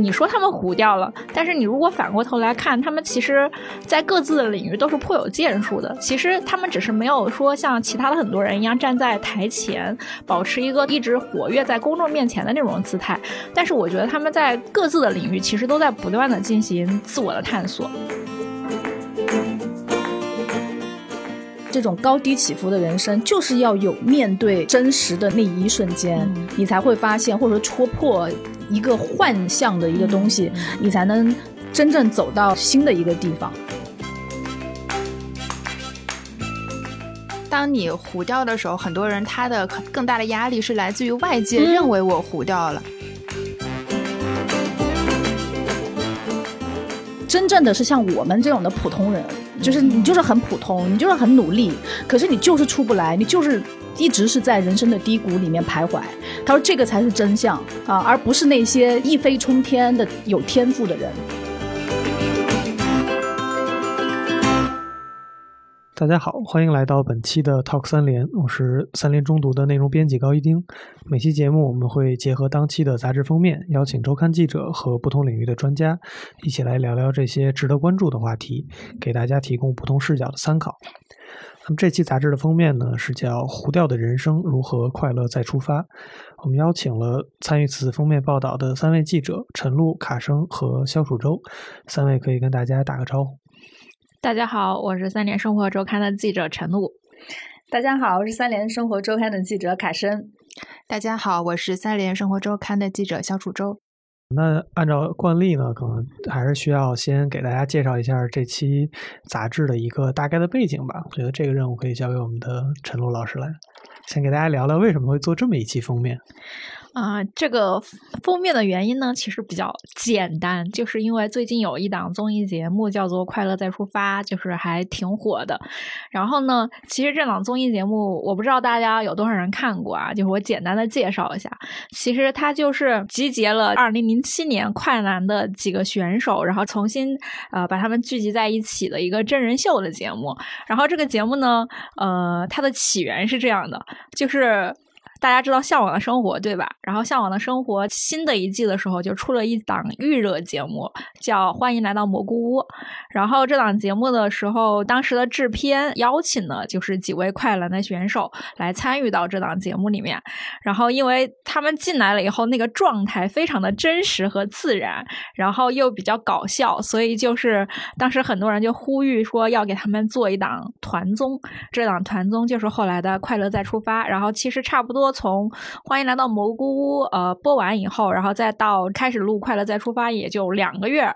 你说他们糊掉了，但是你如果反过头来看，他们其实，在各自的领域都是颇有建树的。其实他们只是没有说像其他的很多人一样站在台前，保持一个一直活跃在公众面前的那种姿态。但是我觉得他们在各自的领域其实都在不断的进行自我的探索。这种高低起伏的人生，就是要有面对真实的那一瞬间，你才会发现，或者说戳破一个幻象的一个东西，你才能真正走到新的一个地方。当你糊掉的时候，很多人他的更大的压力是来自于外界认为我糊掉了。真正的是像我们这种的普通人。就是你就是很普通，你就是很努力，可是你就是出不来，你就是一直是在人生的低谷里面徘徊。他说这个才是真相啊，而不是那些一飞冲天的有天赋的人。大家好，欢迎来到本期的 Talk 三联，我是三联中读的内容编辑高一丁。每期节目我们会结合当期的杂志封面，邀请周刊记者和不同领域的专家，一起来聊聊这些值得关注的话题，给大家提供不同视角的参考。那么这期杂志的封面呢，是叫《糊掉的人生如何快乐再出发》。我们邀请了参与此次封面报道的三位记者：陈露、卡生和肖楚洲。三位可以跟大家打个招呼。大家好，我是三联生活周刊的记者陈露。大家好，我是三联生活周刊的记者凯申。大家好，我是三联生活周刊的记者肖楚洲。那按照惯例呢，可能还是需要先给大家介绍一下这期杂志的一个大概的背景吧。我觉得这个任务可以交给我们的陈露老师来，先给大家聊聊为什么会做这么一期封面。啊，这个封面的原因呢，其实比较简单，就是因为最近有一档综艺节目叫做《快乐再出发》，就是还挺火的。然后呢，其实这档综艺节目，我不知道大家有多少人看过啊，就是我简单的介绍一下。其实它就是集结了二零零七年快男的几个选手，然后重新呃把他们聚集在一起的一个真人秀的节目。然后这个节目呢，呃，它的起源是这样的，就是。大家知道《向往的生活》对吧？然后《向往的生活》新的一季的时候就出了一档预热节目，叫《欢迎来到蘑菇屋》。然后这档节目的时候，当时的制片邀请了就是几位快男的选手来参与到这档节目里面。然后因为他们进来了以后，那个状态非常的真实和自然，然后又比较搞笑，所以就是当时很多人就呼吁说要给他们做一档团综。这档团综就是后来的《快乐再出发》。然后其实差不多。从欢迎来到蘑菇屋，呃，播完以后，然后再到开始录快乐再出发，也就两个月。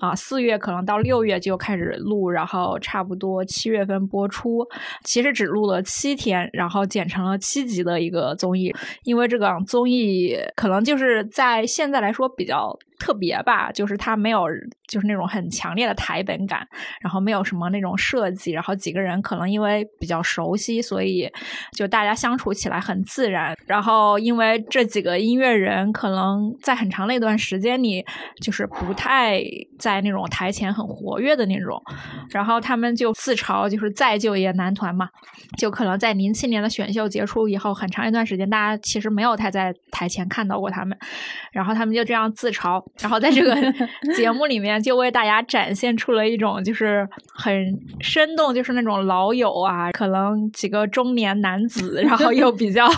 啊，四月可能到六月就开始录，然后差不多七月份播出。其实只录了七天，然后剪成了七集的一个综艺。因为这个综艺可能就是在现在来说比较特别吧，就是它没有就是那种很强烈的台本感，然后没有什么那种设计，然后几个人可能因为比较熟悉，所以就大家相处起来很自然。然后因为这几个音乐人可能在很长的一段时间里，就是不太在。在那种台前很活跃的那种，然后他们就自嘲就是再就业男团嘛，就可能在零七年的选秀结束以后很长一段时间，大家其实没有太在台前看到过他们，然后他们就这样自嘲，然后在这个 节目里面就为大家展现出了一种就是很生动，就是那种老友啊，可能几个中年男子，然后又比较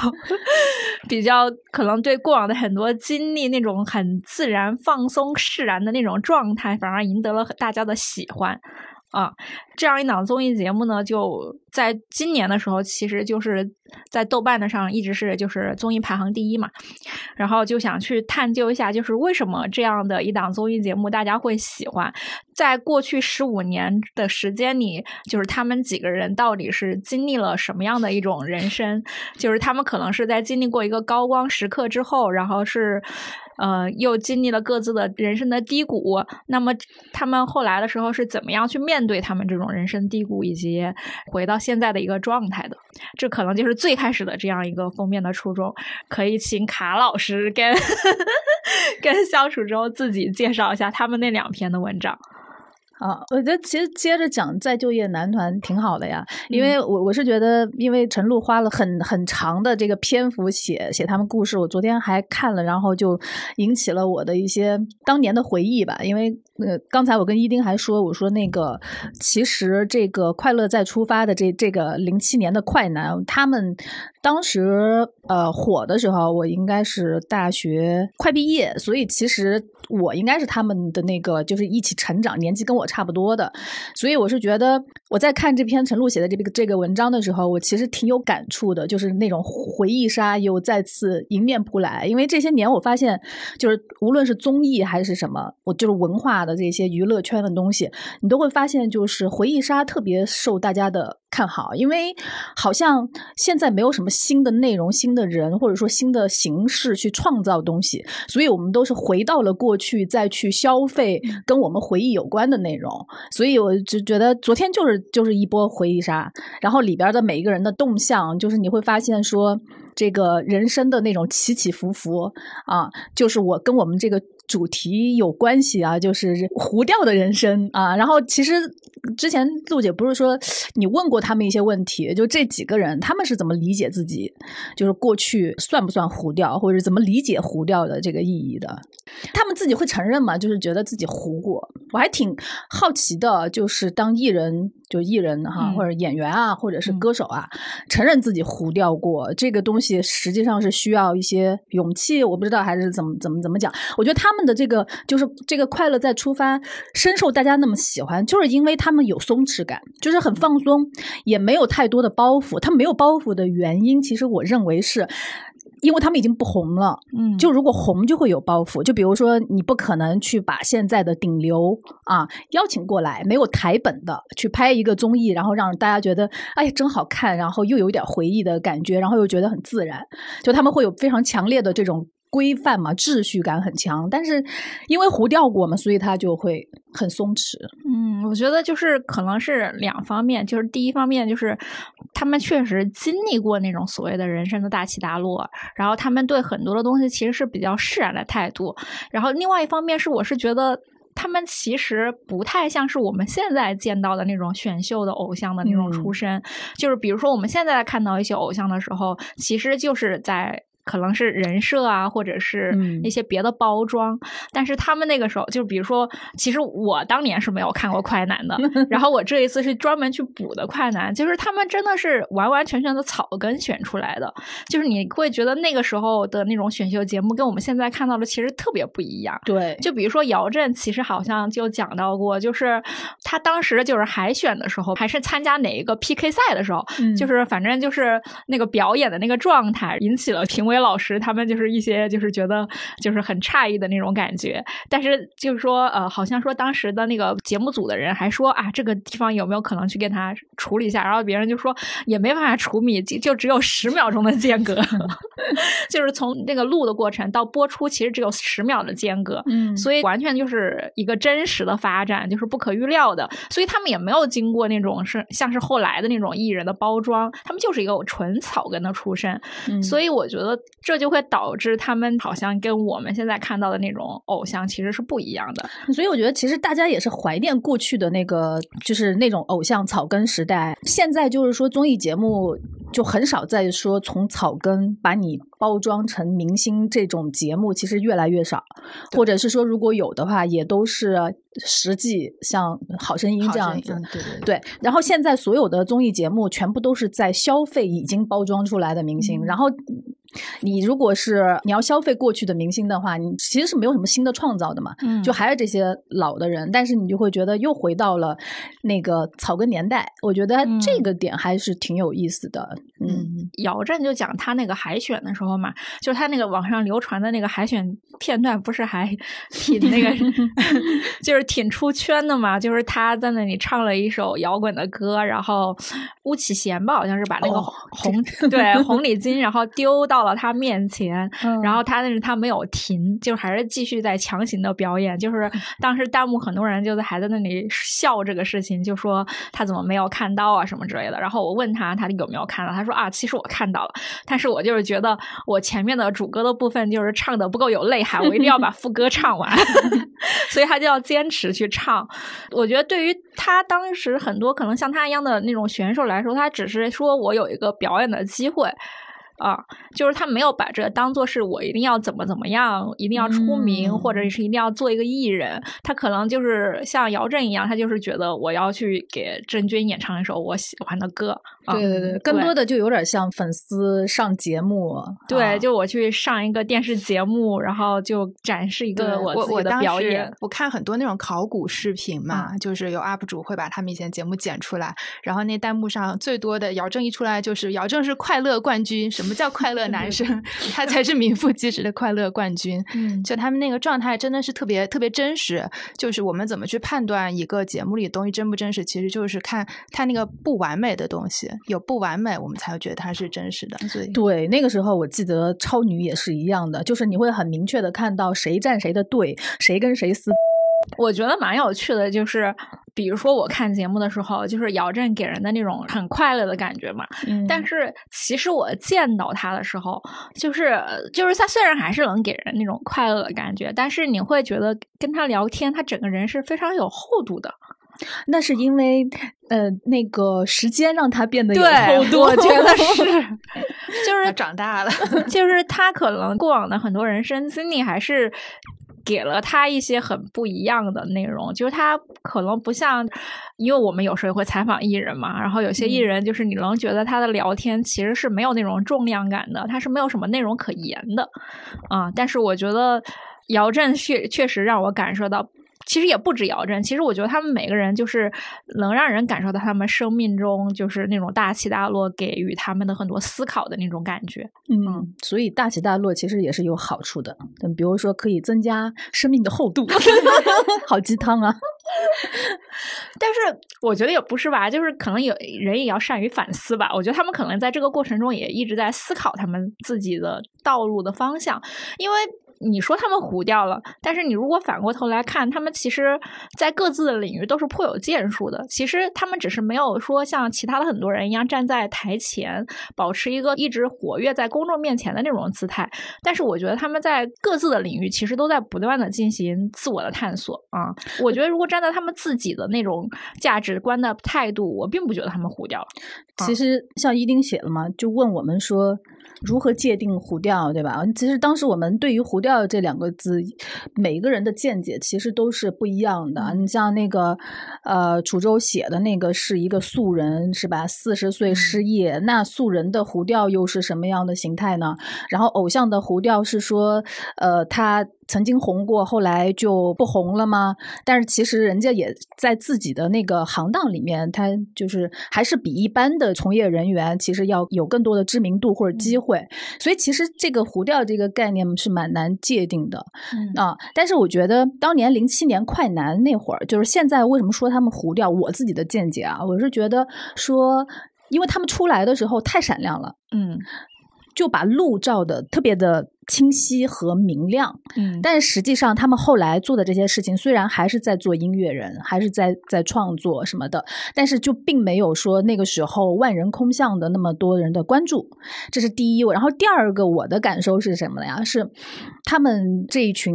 比较可能对过往的很多经历那种很自然放松释然的那种状态。反而赢得了大家的喜欢，啊，这样一档综艺节目呢，就在今年的时候，其实就是在豆瓣的上一直是就是综艺排行第一嘛，然后就想去探究一下，就是为什么这样的一档综艺节目大家会喜欢，在过去十五年的时间里，就是他们几个人到底是经历了什么样的一种人生，就是他们可能是在经历过一个高光时刻之后，然后是。呃，又经历了各自的人生的低谷，那么他们后来的时候是怎么样去面对他们这种人生低谷，以及回到现在的一个状态的？这可能就是最开始的这样一个封面的初衷。可以请卡老师跟 跟肖楚洲自己介绍一下他们那两篇的文章。啊，我觉得其实接着讲再就业男团挺好的呀，因为我我是觉得，因为陈露花了很很长的这个篇幅写写他们故事，我昨天还看了，然后就引起了我的一些当年的回忆吧。因为呃，刚才我跟伊丁还说，我说那个其实这个快乐再出发的这这个零七年的快男，他们当时呃火的时候，我应该是大学快毕业，所以其实我应该是他们的那个就是一起成长，年纪跟我差不多的，所以我是觉得我在看这篇陈露写的这个这个文章的时候，我其实挺有感触的，就是那种回忆杀又再次迎面扑来。因为这些年我发现，就是无论是综艺还是什么，我就是文化的这些娱乐圈的东西，你都会发现，就是回忆杀特别受大家的看好，因为好像现在没有什么新的内容、新的人或者说新的形式去创造东西，所以我们都是回到了过去，再去消费跟我们回忆有关的内容。所以我就觉得昨天就是就是一波回忆杀，然后里边的每一个人的动向，就是你会发现说，这个人生的那种起起伏伏啊，就是我跟我们这个主题有关系啊，就是糊掉的人生啊。然后其实之前杜姐不是说你问过他们一些问题，就这几个人他们是怎么理解自己，就是过去算不算糊掉，或者怎么理解糊掉的这个意义的？他们自己会承认吗？就是觉得自己糊过，我还挺好奇的。就是当艺人，就艺人哈，或者演员啊，或者是歌手啊，承认自己糊掉过，这个东西实际上是需要一些勇气。我不知道还是怎么怎么怎么讲。我觉得他们的这个就是这个快乐再出发，深受大家那么喜欢，就是因为他们有松弛感，就是很放松，也没有太多的包袱。他没有包袱的原因，其实我认为是。因为他们已经不红了，嗯，就如果红就会有包袱，就比如说你不可能去把现在的顶流啊邀请过来，没有台本的去拍一个综艺，然后让大家觉得哎呀真好看，然后又有点回忆的感觉，然后又觉得很自然，就他们会有非常强烈的这种规范嘛，秩序感很强。但是因为糊掉过嘛，所以他就会很松弛。嗯，我觉得就是可能是两方面，就是第一方面就是他们确实经历过那种所谓的人生的大起大落，然后他们对很多的东西其实是比较释然的态度。然后另外一方面是，我是觉得他们其实不太像是我们现在见到的那种选秀的偶像的那种出身，就是比如说我们现在看到一些偶像的时候，其实就是在。可能是人设啊，或者是一些别的包装，但是他们那个时候，就比如说，其实我当年是没有看过快男的，然后我这一次是专门去补的快男，就是他们真的是完完全全的草根选出来的，就是你会觉得那个时候的那种选秀节目跟我们现在看到的其实特别不一样。对，就比如说姚震，其实好像就讲到过，就是他当时就是海选的时候，还是参加哪一个 PK 赛的时候，就是反正就是那个表演的那个状态，引起了评委。老师他们就是一些就是觉得就是很诧异的那种感觉，但是就是说呃，好像说当时的那个节目组的人还说啊，这个地方有没有可能去给他处理一下？然后别人就说也没办法处理，就就只有十秒钟的间隔，就是从那个录的过程到播出，其实只有十秒的间隔，嗯，所以完全就是一个真实的发展，就是不可预料的。所以他们也没有经过那种是像是后来的那种艺人的包装，他们就是一个纯草根的出身，所以我觉得。这就会导致他们好像跟我们现在看到的那种偶像其实是不一样的，所以我觉得其实大家也是怀念过去的那个，就是那种偶像草根时代。现在就是说综艺节目就很少再说从草根把你包装成明星这种节目，其实越来越少，或者是说如果有的话，也都是实际像《好声音》这样子。对对对。然后现在所有的综艺节目全部都是在消费已经包装出来的明星，然后。你如果是你要消费过去的明星的话，你其实是没有什么新的创造的嘛，嗯，就还是这些老的人，但是你就会觉得又回到了那个草根年代。我觉得这个点还是挺有意思的。嗯，姚震就讲他那个海选的时候嘛，就是他那个网上流传的那个海选片段，不是还 挺那个，就是挺出圈的嘛。就是他在那里唱了一首摇滚的歌，然后巫启贤吧，好像是把那个红对红领巾，然后丢到。到了他面前，然后他但是他没有停，就还是继续在强行的表演。就是当时弹幕很多人就在还在那里笑这个事情，就说他怎么没有看到啊什么之类的。然后我问他他有没有看到，他说啊，其实我看到了，但是我就是觉得我前面的主歌的部分就是唱的不够有内涵，我一定要把副歌唱完，所以他就要坚持去唱。我觉得对于他当时很多可能像他一样的那种选手来说，他只是说我有一个表演的机会。啊，就是他没有把这当做是我一定要怎么怎么样，一定要出名，或者是一定要做一个艺人。他可能就是像姚振一样，他就是觉得我要去给郑钧演唱一首我喜欢的歌。对对对，更多的就有点像粉丝上节目。对，就我去上一个电视节目，然后就展示一个我自己的表演。我看很多那种考古视频嘛，就是有 UP 主会把他们以前节目剪出来，然后那弹幕上最多的姚正一出来就是姚正是快乐冠军，什么叫快乐男生？他才是名副其实的快乐冠军。嗯，就他们那个状态真的是特别特别真实。就是我们怎么去判断一个节目里的东西真不真实，其实就是看他那个不完美的东西。有不完美，我们才会觉得它是真实的。所以，对那个时候，我记得超女也是一样的，就是你会很明确的看到谁站谁的队，谁跟谁撕。我觉得蛮有趣的，就是比如说我看节目的时候，就是姚振给人的那种很快乐的感觉嘛。嗯。但是其实我见到他的时候，就是就是他虽然还是能给人那种快乐的感觉，但是你会觉得跟他聊天，他整个人是非常有厚度的。那是因为，呃，那个时间让他变得有厚度，我觉得 是，就是长大了，就是他可能过往的很多人生经历，还是给了他一些很不一样的内容。就是他可能不像，因为我们有时候也会采访艺人嘛，然后有些艺人就是你能觉得他的聊天其实是没有那种重量感的，他是没有什么内容可言的啊。但是我觉得姚振确确实让我感受到。其实也不止姚振，其实我觉得他们每个人就是能让人感受到他们生命中就是那种大起大落，给予他们的很多思考的那种感觉。嗯，所以大起大落其实也是有好处的，嗯，比如说可以增加生命的厚度，好鸡汤啊。但是我觉得也不是吧，就是可能有人也要善于反思吧。我觉得他们可能在这个过程中也一直在思考他们自己的道路的方向，因为。你说他们糊掉了，但是你如果反过头来看，他们其实，在各自的领域都是颇有建树的。其实他们只是没有说像其他的很多人一样站在台前，保持一个一直活跃在公众面前的那种姿态。但是我觉得他们在各自的领域其实都在不断的进行自我的探索啊。我觉得如果站在他们自己的那种价值观的态度，我并不觉得他们糊掉了。其实像伊丁写了嘛，就问我们说。如何界定糊掉，对吧？其实当时我们对于“糊掉”这两个字，每一个人的见解其实都是不一样的。你像那个，呃，楚州写的那个是一个素人，是吧？四十岁失业，那素人的胡调又是什么样的形态呢？然后偶像的胡调是说，呃，他。曾经红过，后来就不红了吗？但是其实人家也在自己的那个行当里面，他就是还是比一般的从业人员其实要有更多的知名度或者机会。所以其实这个糊掉这个概念是蛮难界定的啊。但是我觉得当年零七年快男那会儿，就是现在为什么说他们糊掉？我自己的见解啊，我是觉得说，因为他们出来的时候太闪亮了，嗯。就把路照的特别的清晰和明亮，嗯，但实际上他们后来做的这些事情，虽然还是在做音乐人，还是在在创作什么的，但是就并没有说那个时候万人空巷的那么多人的关注，这是第一。然后第二个，我的感受是什么呀？是他们这一群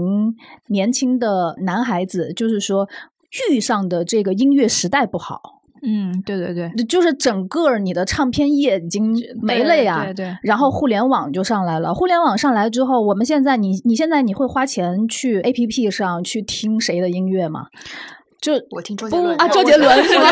年轻的男孩子，就是说遇上的这个音乐时代不好。嗯，对对对，就是整个你的唱片业已经没了呀。对对。然后互联网就上来了，互联网上来之后，我们现在你你现在你会花钱去 A P P 上去听谁的音乐吗？就我听周杰伦啊，周杰伦 是吧？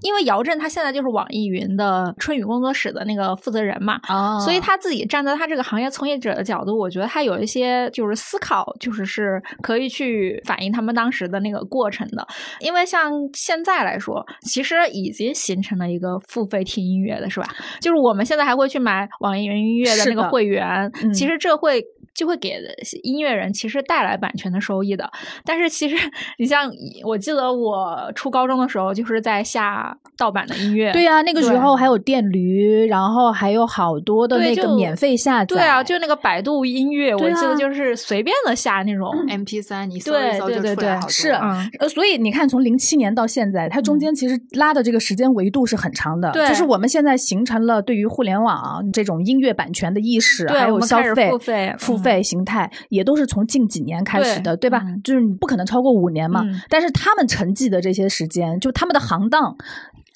因为姚振他现在就是网易云的春雨工作室的那个负责人嘛，所以他自己站在他这个行业从业者的角度，我觉得他有一些就是思考，就是是可以去反映他们当时的那个过程的。因为像现在来说，其实已经形成了一个付费听音乐的是吧？就是我们现在还会去买网易云音乐的那个会员，其实这会。就会给音乐人其实带来版权的收益的。但是其实你像我记得我初高中的时候，就是在下盗版的音乐。对呀、那个时候还有电驴，然后还有好多的那个免费下载。对啊，就那个百度音乐，我记得就是随便的下那种。M P 三，你搜一搜就对对对出来好多。是嗯呃，所以你看，从零七年到现在，它中间其实拉的这个时间维度是很长的。对就是我们现在形成了对于互联网这种音乐版权的意识，还有消费、付费费形态，也都是从近几年开始的，对吧？嗯就是你不可能超过五年嘛。嗯但是他们沉寂的这些时间，就他们的行当。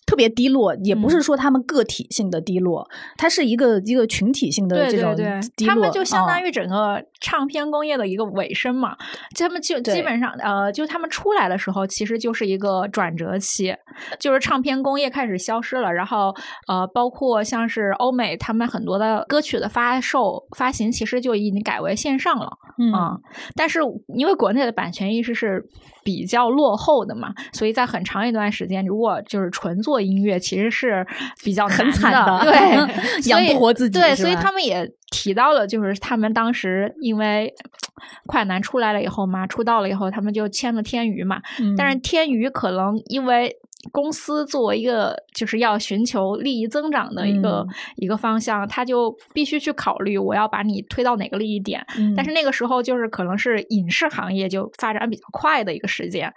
特别低落，也不是嗯说他们个体性的低落，它是一个一个群体性的这种对对，低落。他们就相当于于整个唱片工业的一个尾声嘛。他们就基本上呃，就他们出来的时候，其实就是一个转折期，就是唱片工业开始消失了，然后呃，包括像是欧美，他们很多的歌曲的发售发行，其实就已经改为线上了。嗯啊、但是因为国内的版权意识是比较落后的嘛，所以在很长一段时间，如果就是纯做音乐，其实是比较很惨的对，养不活自己对，所以他们也提到了，就是他们当时因为快男出来了以后嘛，出道了以后，他们就签了天娱嘛，但是天娱可能因为公司作为一个就是要寻求利益增长的一个、嗯一个方向，他就必须去考虑我要把你推到哪个利益点。嗯但是那个时候就是可能是影视行业就发展比较快的一个时间，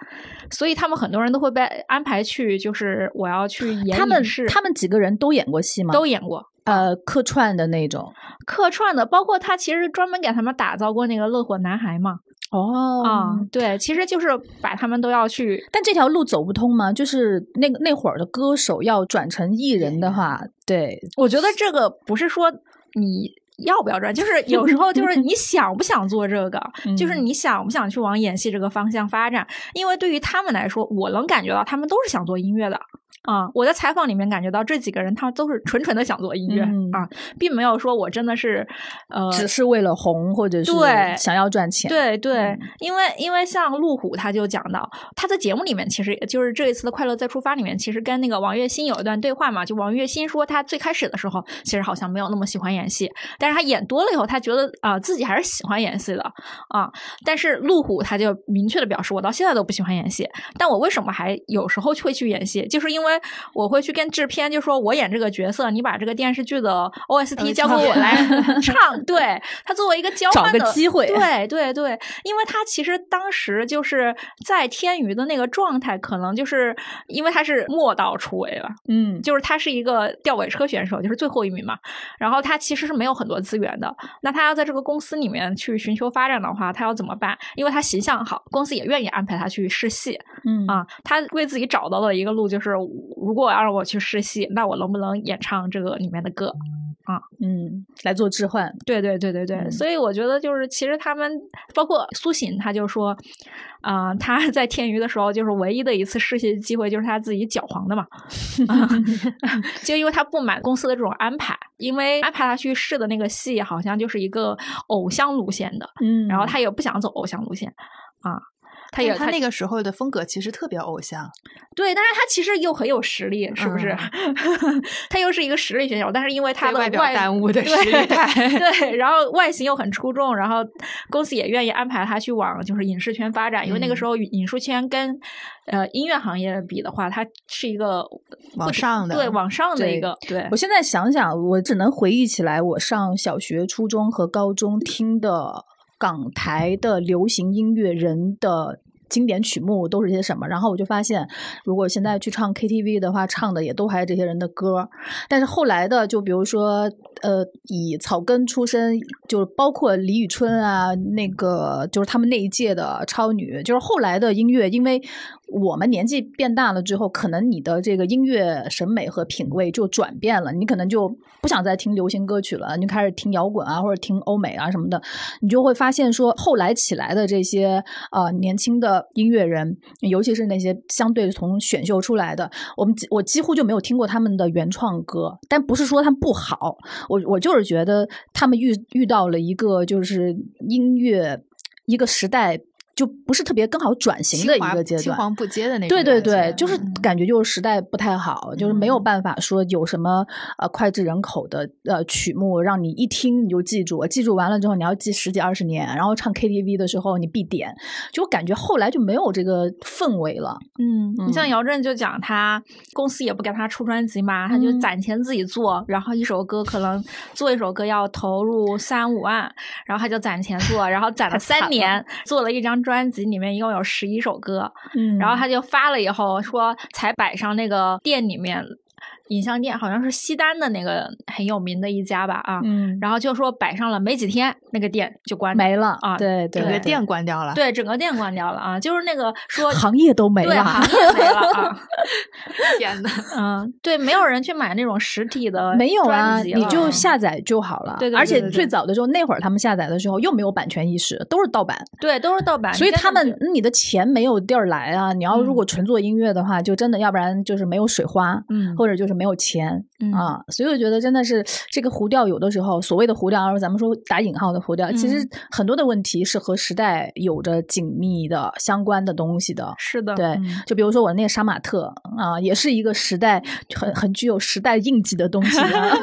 所以他们很多人都会被安排去，就是我要去演他们是他们几个人都演过戏吗？都演过。呃客串的那种。客串的，包括他其实专门给他们打造过那个《乐火男孩》嘛，哦啊、对，其实就是把他们都要去但这条路走不通吗？就是那个那会儿的歌手要转成艺人的话，对，我觉得这个不是说你要不要赚，就是 有时候就是你 想不想做这个，就是嗯你想不想去往演戏这个方向发展。因为对于他们来说，我能感觉到他们都是想做音乐的。啊、我在采访里面感觉到这几个人，他们都是纯纯的想做音乐、嗯啊，并没有说我真的是，呃，只是为了红或者是对想要赚钱。对对，嗯因为因为像路虎他就讲到，他在节目里面其实就是这一次的《快乐再出发》里面，其实跟那个王栎鑫有一段对话嘛，就王栎鑫说他最开始的时候其实好像没有那么喜欢演戏，但是他演多了以后，他觉得啊、自己还是喜欢演戏的啊。但是路虎他就明确的表示，我到现在都不喜欢演戏，但我为什么还有时候会去演戏？就是因为我会去跟制片就说，我演这个角色，你把这个电视剧的 OST 交给我来 唱，对他作为一个交换的机会对对对，因为他其实当时就是在天娱的那个状态，可能就是因为他是末道出位了，嗯，就是他是一个吊尾车选手，就是最后一名嘛。然后他其实是没有很多资源的。那他要在这个公司里面去寻求发展的话，他要怎么办？因为他形象好，公司也愿意安排他去试戏嗯啊。他为自己找到了一个路就是，如果要让我去试戏，那我能不能演唱这个里面的歌？嗯，来做置换。对对对对对，嗯所以我觉得就是其实他们包括苏醒，他就说，啊、他 在天娱的时候，就是唯一的一次试戏机会，就是他自己搅黄的嘛，啊 就因为他不满公司的这种安排，因为安排他去试的那个戏好像就是一个偶像路线的，嗯然后他也不想走偶像路线啊。他也他那个时候的风格其实特别偶像，对，但是他其实又很有实力，是不是？他又是一个实力选手，但是因为他的被外表耽误的对实力派对，然后外形又很出众，然后公司也愿意安排他去往就是影视圈发展，因为那个嗯。时候影视圈跟呃音乐行业比的话，它是一个往上的对往上的一个对。我现在想想，我只能回忆起来我上小学、初中和高中听的港台的流行音乐人的。经典曲目都是些什么？然后我就发现，如果现在去唱 KTV 的话，唱的也都还是这些人的歌。但是后来的，就比如说，呃，以草根出身，就是包括李宇春啊，那个就是他们那一届的超女，就是后来的音乐，因为我们年纪变大了之后，可能你的这个音乐审美和品味就转变了，你可能就不想再听流行歌曲了，你就开始听摇滚啊，或者听欧美啊什么的，你就会发现说，后来起来的这些呃年轻的音乐人，尤其是那些相对从选秀出来的，我们几我几乎就没有听过他们的原创歌，但不是说他们不好，我我就是觉得他们遇遇到了一个就是音乐一个时代。就不是特别更好转型的一个阶段。青黄不接的那种。对对对，就是嗯感觉就是时代不太好，就是没有嗯办法说有什么呃脍炙人口的呃曲目让你一听你就记住，记住完了之后你要记十几二十年，然后唱 KTV 的时候你必点，就感觉后来就没有这个氛围了。嗯，你像嗯姚震就讲他公司也不给他出专辑嘛，他就嗯攒钱自己做，然后一首歌可能做一首歌要投入三五万，然后他就攒钱做，然后攒了三年，做了一张专辑，里面一共有十一首歌，嗯然后他就发了以后说才摆上那个店里面。影像店好像是西单的那个很有名的一家吧啊，嗯，然后就说摆上了没几天，那个店就关没了啊对对对，整个店关掉了。对整个店关掉了啊，就是那个说行业都没了。对行业没了啊，天呐，嗯，对，没有人去买那种实体的没有啊，你就下载就好了。对对对而且最早的时候，那会儿他们下载的时候又没有版权意识，都是盗版，对都是盗版，所以他们你的钱没有地儿来啊。你要如果纯做音乐的话，就真的要不然就是没有水花，嗯或者就是没有钱。嗯啊，所以我觉得真的是这个糊调，有的时候所谓的糊调，而咱们说打引号的糊调，其实嗯很多的问题是和时代有着紧密的相关的东西的。是的，对嗯，就比如说我那个杀马特啊，也是一个时代很很具有时代印记的东西的。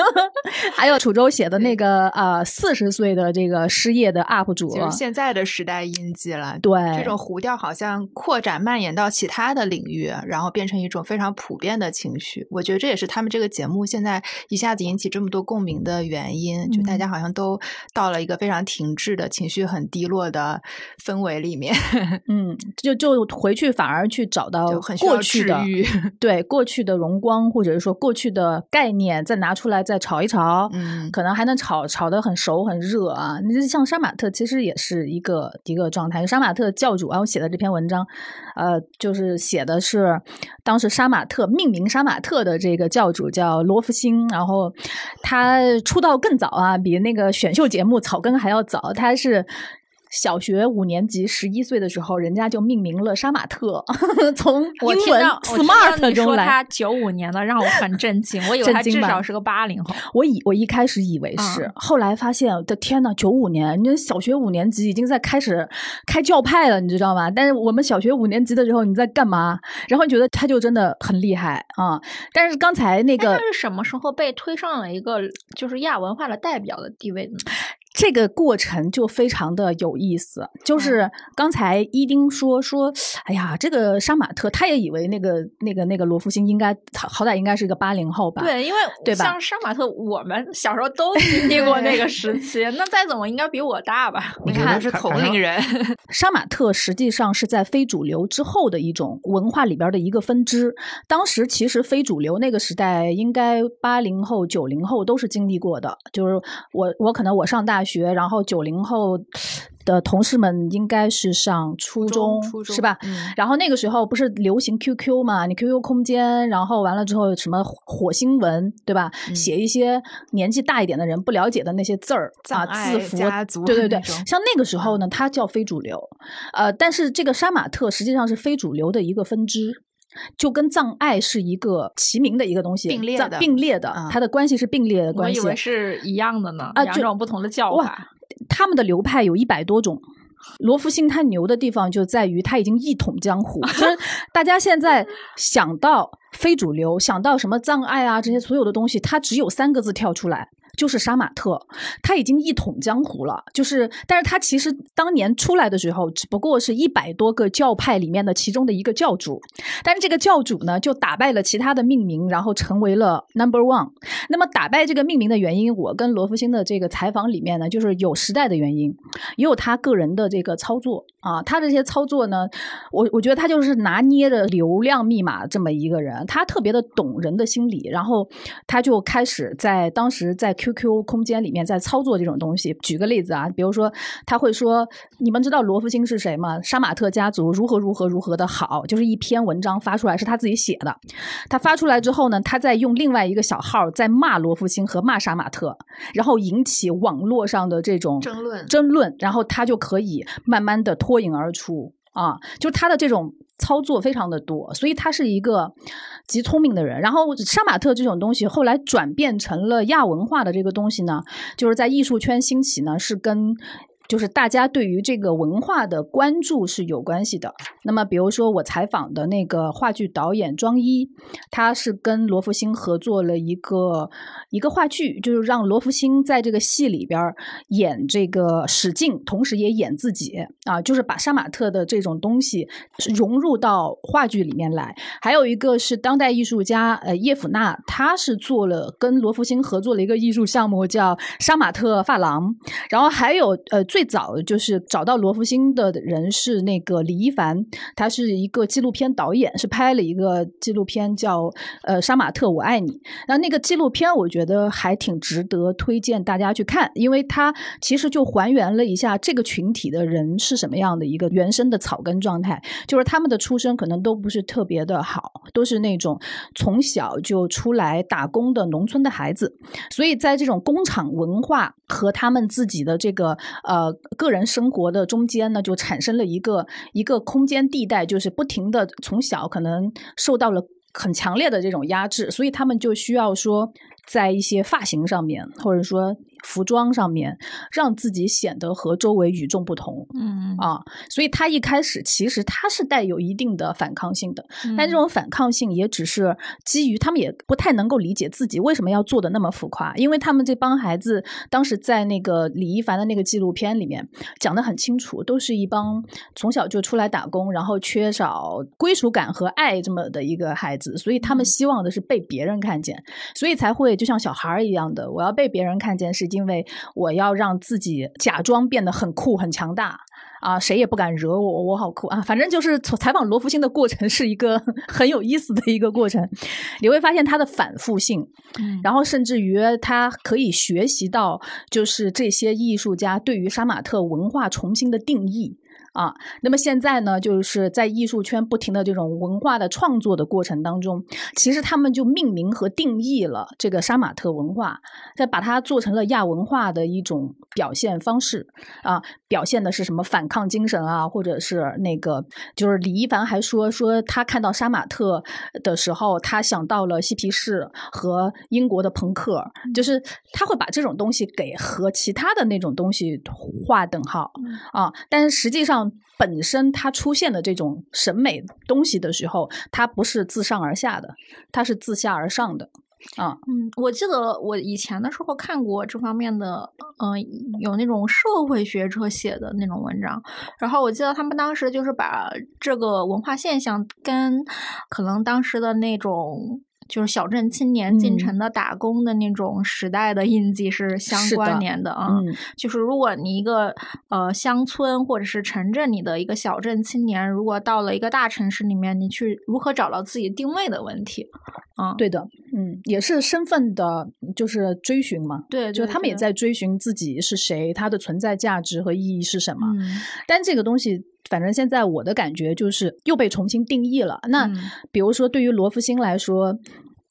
还有楚州写的那个呃四十岁的这个失业的 UP 主，就是现在的时代印记了。对这种糊调好像扩展蔓延到其他的领域，然后变成一种非常普遍的情绪。我觉得这也是他们这个节目现在一下子引起这么多共鸣的原因，就大家好像都到了一个非常停滞的情绪很低落的氛围里面，嗯，就就回去反而去找到过去的。对过去的荣光，或者是说过去的概念，再拿出来再炒一炒，嗯可能还能炒炒得很熟很热啊。你就像杀马特，其实也是一个一个状态。杀马特教主啊，我写的这篇文章，呃，就是写的是当时杀马特命名杀马特的这个教主叫罗福星，然后他出道更早啊，比那个选秀节目草根还要早，他是。小学五年级，十一岁的时候，人家就命名了杀马特，从我英文 smart 你中来。说他九五年的，让我很 震惊，我以为他至少是个八零后。我以我一开始以为是，嗯后来发现，我的天呐，九五年，你小学五年级已经在开始开教派了，你知道吗？但是我们小学五年级的时候你在干嘛？然后你觉得他就真的很厉害啊、但是刚才那哎个他是什么时候被推上了一个就是亚文化的代表的地位呢？这个过程就非常的有意思，就是刚才伊丁说说，哎呀，这个杀马特，他也以为那个那个那个罗福星应该好好歹应该是个八零后吧？对，因为对吧像杀马特，我们小时候都 经历过那个时期，那再怎么应该比我大吧？你看是同龄人，杀马特实际上是在非主流之后的一种文化里边的一个分支。当时其实非主流那个时代，应该八零后、九零后都是经历过的。就是我，我可能我上大学，然后九零后的同事们应该是上初中，初中是吧？嗯然后那个时候不是流行 QQ 嘛？你 QQ 空间，然后完了之后什么火星文，对吧？嗯写一些年纪大一点的人不了解的那些字儿啊，字符，对对对，像那个时候呢，它叫非主流，呃，但是这个杀马特实际上是非主流的一个分支。就跟葬爱是一个齐名的一个东西，并列的并列的，嗯它的关系是并列的关系。以为是一样的呢，两啊就种不同的叫哇法。他们的流派有一百多种。罗福星他牛的地方就在于他已经一统江湖，就是大家现在想到非主流，想到什么葬爱啊这些所有的东西，它只有三个字跳出来，就是杀马特，他已经一统江湖了。就是，但是他其实当年出来的时候，只不过是一百多个教派里面的其中的一个教主，但是这个教主呢，就打败了其他的命名，然后成为了 number one。那么打败这个命名的原因，我跟罗福星的这个采访里面呢，就是有时代的原因，也有他个人的这个操作啊。他这些操作呢，我我觉得他就是拿捏着流量密码这么一个人，他特别的懂人的心理，然后他就开始在当时在 QQ 空间里面在操作这种东西。举个例子啊，比如说他会说：“你们知道罗福星是谁吗？杀马特家族如何如何如何的好，就是一篇文章发出来是他自己写的。他发出来之后呢，他在用另外一个小号在骂罗福星和骂杀马特，然后引起网络上的这种争论争论，然后他就可以慢慢的脱颖而出啊，就是他的这种操作非常的多，所以他是一个极聪明的人。然后杀马特这种东西后来转变成了亚文化的这个东西呢，就是在艺术圈兴起呢，是跟。就是大家对于这个文化的关注是有关系的。那么，比如说我采访的那个话剧导演庄一，他是跟罗福星合作了一个一个话剧，就是让罗福星在这个戏里边演这个史进，同时也演自己啊，就是把杀马特的这种东西融入到话剧里面来。还有一个是当代艺术家呃叶甫纳，他是做了跟罗福星合作了一个艺术项目叫《杀马特发廊》，然后还有呃最最早就是找到罗福星的人是那个李一凡，他是一个纪录片导演，是拍了一个纪录片叫呃《杀马特我爱你》，然后那个纪录片我觉得还挺值得推荐大家去看，因为它其实就还原了一下这个群体的人是什么样的一个原生的草根状态，就是他们的出身可能都不是特别的好，都是那种从小就出来打工的农村的孩子，所以在这种工厂文化和他们自己的这个呃呃个人生活的中间呢，就产生了一个一个空间地带，就是不停的从小可能受到了很强烈的这种压制，所以他们就需要说。在一些发型上面，或者说服装上面，让自己显得和周围与众不同。嗯啊，所以他一开始其实他是带有一定的反抗性的，嗯但这种反抗性也只是基于他们也不太能够理解自己为什么要做的那么浮夸，因为他们这帮孩子当时在那个李一凡的那个纪录片里面讲的很清楚，都是一帮从小就出来打工，然后缺少归属感和爱这么的一个孩子，所以他们希望的是被别人看见，所以才会就像小孩儿一样的，我要被别人看见，是因为我要让自己假装变得很酷很强大。啊，谁也不敢惹我，我好酷啊！反正就是从采访罗福星的过程是一个 很有意思的一个过程，你会发现他的反复性，嗯然后甚至于他可以学习到，就是这些艺术家对于杀马特文化重新的定义。啊，那么现在呢，就是在艺术圈不停的这种文化的创作的过程当中，其实他们就命名和定义了这个杀马特文化，再把它做成了亚文化的一种表现方式啊，表现的是什么反抗精神啊，或者是那个，就是李一凡还说说他看到杀马特的时候，他想到了嬉皮士和英国的朋克，就是他会把这种东西给和其他的那种东西划等号啊，但是实际实际上。本身它出现的这种审美东西的时候，它不是自上而下的，它是自下而上的啊。嗯，我记得我以前的时候看过这方面的，嗯、有那种社会学者写的那种文章，然后我记得他们当时就是把这个文化现象跟可能当时的那种。就是小镇青年进嗯城的打工的那种时代的印记是相关联的啊。嗯就是如果你一个呃乡村或者是城镇里的一个小镇青年，如果到了一个大城市里面，你去如何找到自己定位的问题，啊，对的，嗯，也是身份的，就是追寻嘛。对，对就他们也在追寻自己是谁，他的存在价值和意义是什么。嗯但这个东西，反正现在我的感觉就是又被重新定义了。那、嗯比如说，对于罗福星来说，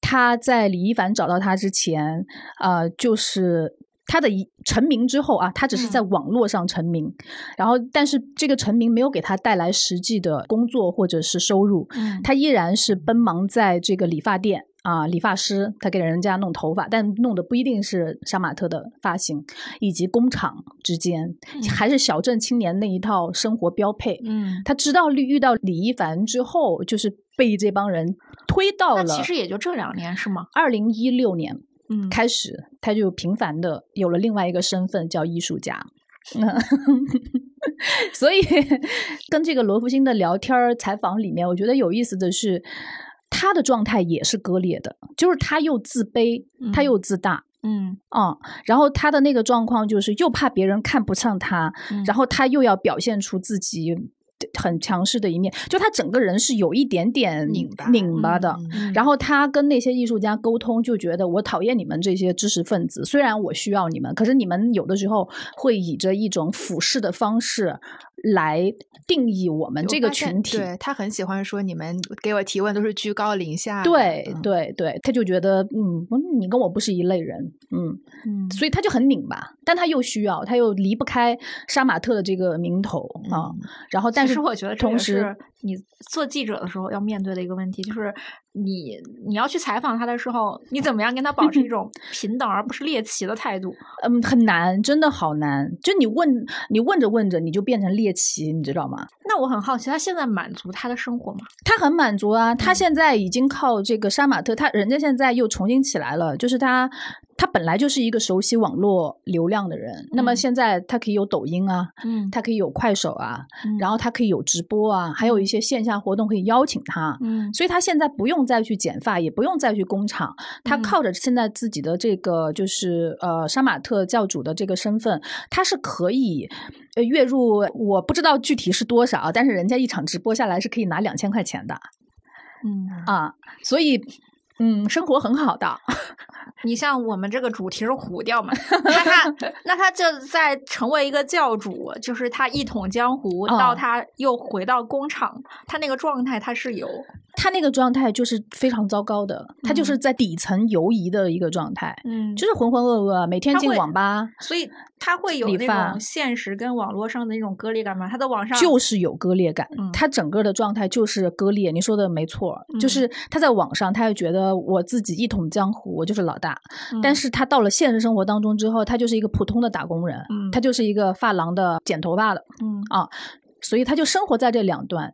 他在李一凡找到他之前，呃，就是。他的一成名之后啊，他只是在网络上成名，然后但是这个成名没有给他带来实际的工作或者是收入，嗯他依然是奔忙在这个理发店啊，理发师他给人家弄头发，但弄的不一定是杀马特的发型，以及工厂之间、还是小镇青年那一套生活标配。嗯，他直到遇遇到李一凡之后，就是被这帮人推到了。其实也就这两年是吗？二零一六年嗯，开始，他就频繁的有了另外一个身份，叫艺术家。所以 跟这个罗福星的聊天采访里面，我觉得有意思的是，他的状态也是割裂的，就是他又自卑，他嗯又自大。嗯嗯，然后他的那个状况就是又怕别人看不上他，嗯然后他又要表现出自己很强势的一面，就他整个人是有一点点拧巴拧巴的。然后他跟那些艺术家沟通，就觉得我讨厌你们这些知识分子，虽然我需要你们，可是你们有的时候会以着一种俯视的方式来定义我们这个群体。对他很喜欢说你们给我提问都是居高临下。对嗯对对，他就觉得嗯，你跟我不是一类人，嗯，嗯所以他就很拧巴，但他又需要，他又离不开杀马特的这个名头啊。然后，但是其实我觉得同时你做记者的时候要面对的一个问题，就是你你要去采访他的时候，你怎么样跟他保持一种 平等而不是猎奇的态度？嗯，很难，真的好难。就你问你问着问着，你就变成猎奇，你知道吗？那我很好奇，他现在满足他的生活吗？他很满足啊，他嗯现在已经靠这个杀马特，他人家现在又重新起来了，就是他。他本来就是一个熟悉网络流量的人，那么嗯现在他可以有抖音啊，嗯他可以有快手啊，嗯然后他可以有直播啊，还有一些线下活动可以邀请他，嗯所以他现在不用再去剪发，也不用再去工厂，他嗯靠着现在自己的这个就是呃杀马特教主的这个身份，他是可以。呃，月入我不知道具体是多少，但是人家一场直播下来是可以拿两千块钱的嗯，啊，所以嗯，生活很好的。你像我们这个主题是虎掉嘛，那他 那他就在成为一个教主，就是他一统江湖，哦到他又回到工厂，他那个状态他是有他那个状态就是非常糟糕的，他就是在底层游移的一个状态，嗯就是浑浑噩噩，每天进网吧所以他会有那种现实跟网络上的那种割裂感吗？他在网上就是有割裂感，嗯他整个的状态就是割裂。你说的没错，嗯就是他在网上，他就觉得我自己一统江湖，我就是老大。但嗯是他到了现实生活当中之后，他就是一个普通的打工人，嗯他就是一个发廊的剪头发的，嗯啊，所以他就生活在这两端。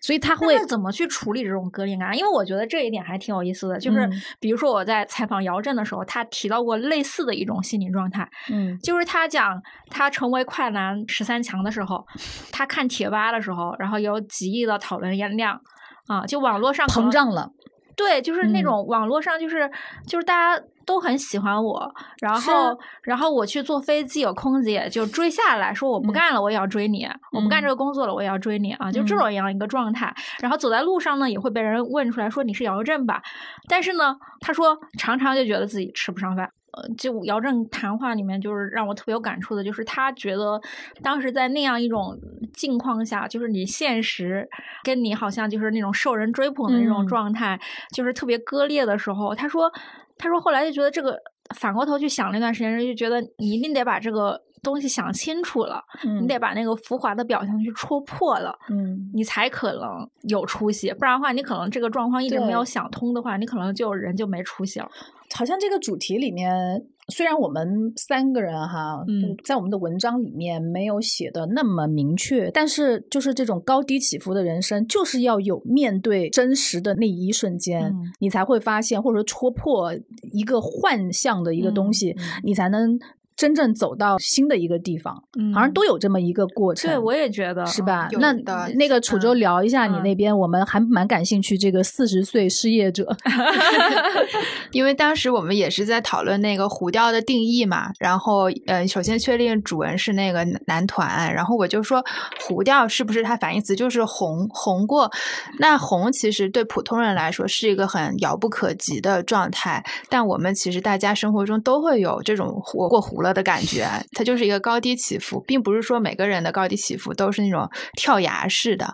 所以他会怎么去处理这种隔离感？因为我觉得这一点还挺有意思的，就是嗯比如说我在采访姚振的时候，他提到过类似的一种心理状态，嗯就是他讲他成为快男十三强的时候，他看贴吧的时候，然后有几亿的讨论量啊，就网络上膨胀了，对，就是那嗯。种网络上就是、就是大家都很喜欢我，然后。然后我去坐飞机，有空姐就追下来说我不嗯。干了，我也要追你，我不干嗯。这个工作了，我也要追你啊，就这嗯。种样一个状态。然后走在路上呢，也会被人问出来说你是姚振吧，但是呢，他说常常就觉得自己吃不上饭。呃，就姚正谈话里面，就是让我特别有感触的，就是他觉得当时在那样一种境况下，就是你现实跟你好像就是那种受人追捧的那种嗯。状态，就是特别割裂的时候，他说，他说后来就觉得这个反过头去想那段时间，就觉得你一定得把这个东西想清楚了，嗯你得把那个浮华的表象去戳破了。嗯。你才可能有出息，不然的话，你可能这个状况一直没有想通的话，你可能就人就没出息了。好像这个主题里面，虽然我们三个人哈，嗯。在我们的文章里面没有写的那么明确，但是就是这种高低起伏的人生，就是要有面对真实的那一瞬间，嗯。你才会发现，或者说戳破一个幻象的一个东西，你才能真正走到新的一个地方。嗯好像都有这么一个过程。对，我也觉得是吧？有那的那个楚州嗯聊一下你嗯那边，我们还蛮感兴趣。这个四十岁失业者 因为当时我们也是在讨论那个糊调的定义嘛，然后呃，首先确定主文是那个男团，然后我就说糊调是不是它反义词就是红红过？那红其实对普通人来说是一个很遥不可及的状态，但我们其实大家生活中都会有这种活过糊了的感觉，它就是一个高低起伏，并不是说每个人的高低起伏都是那种跳崖式的，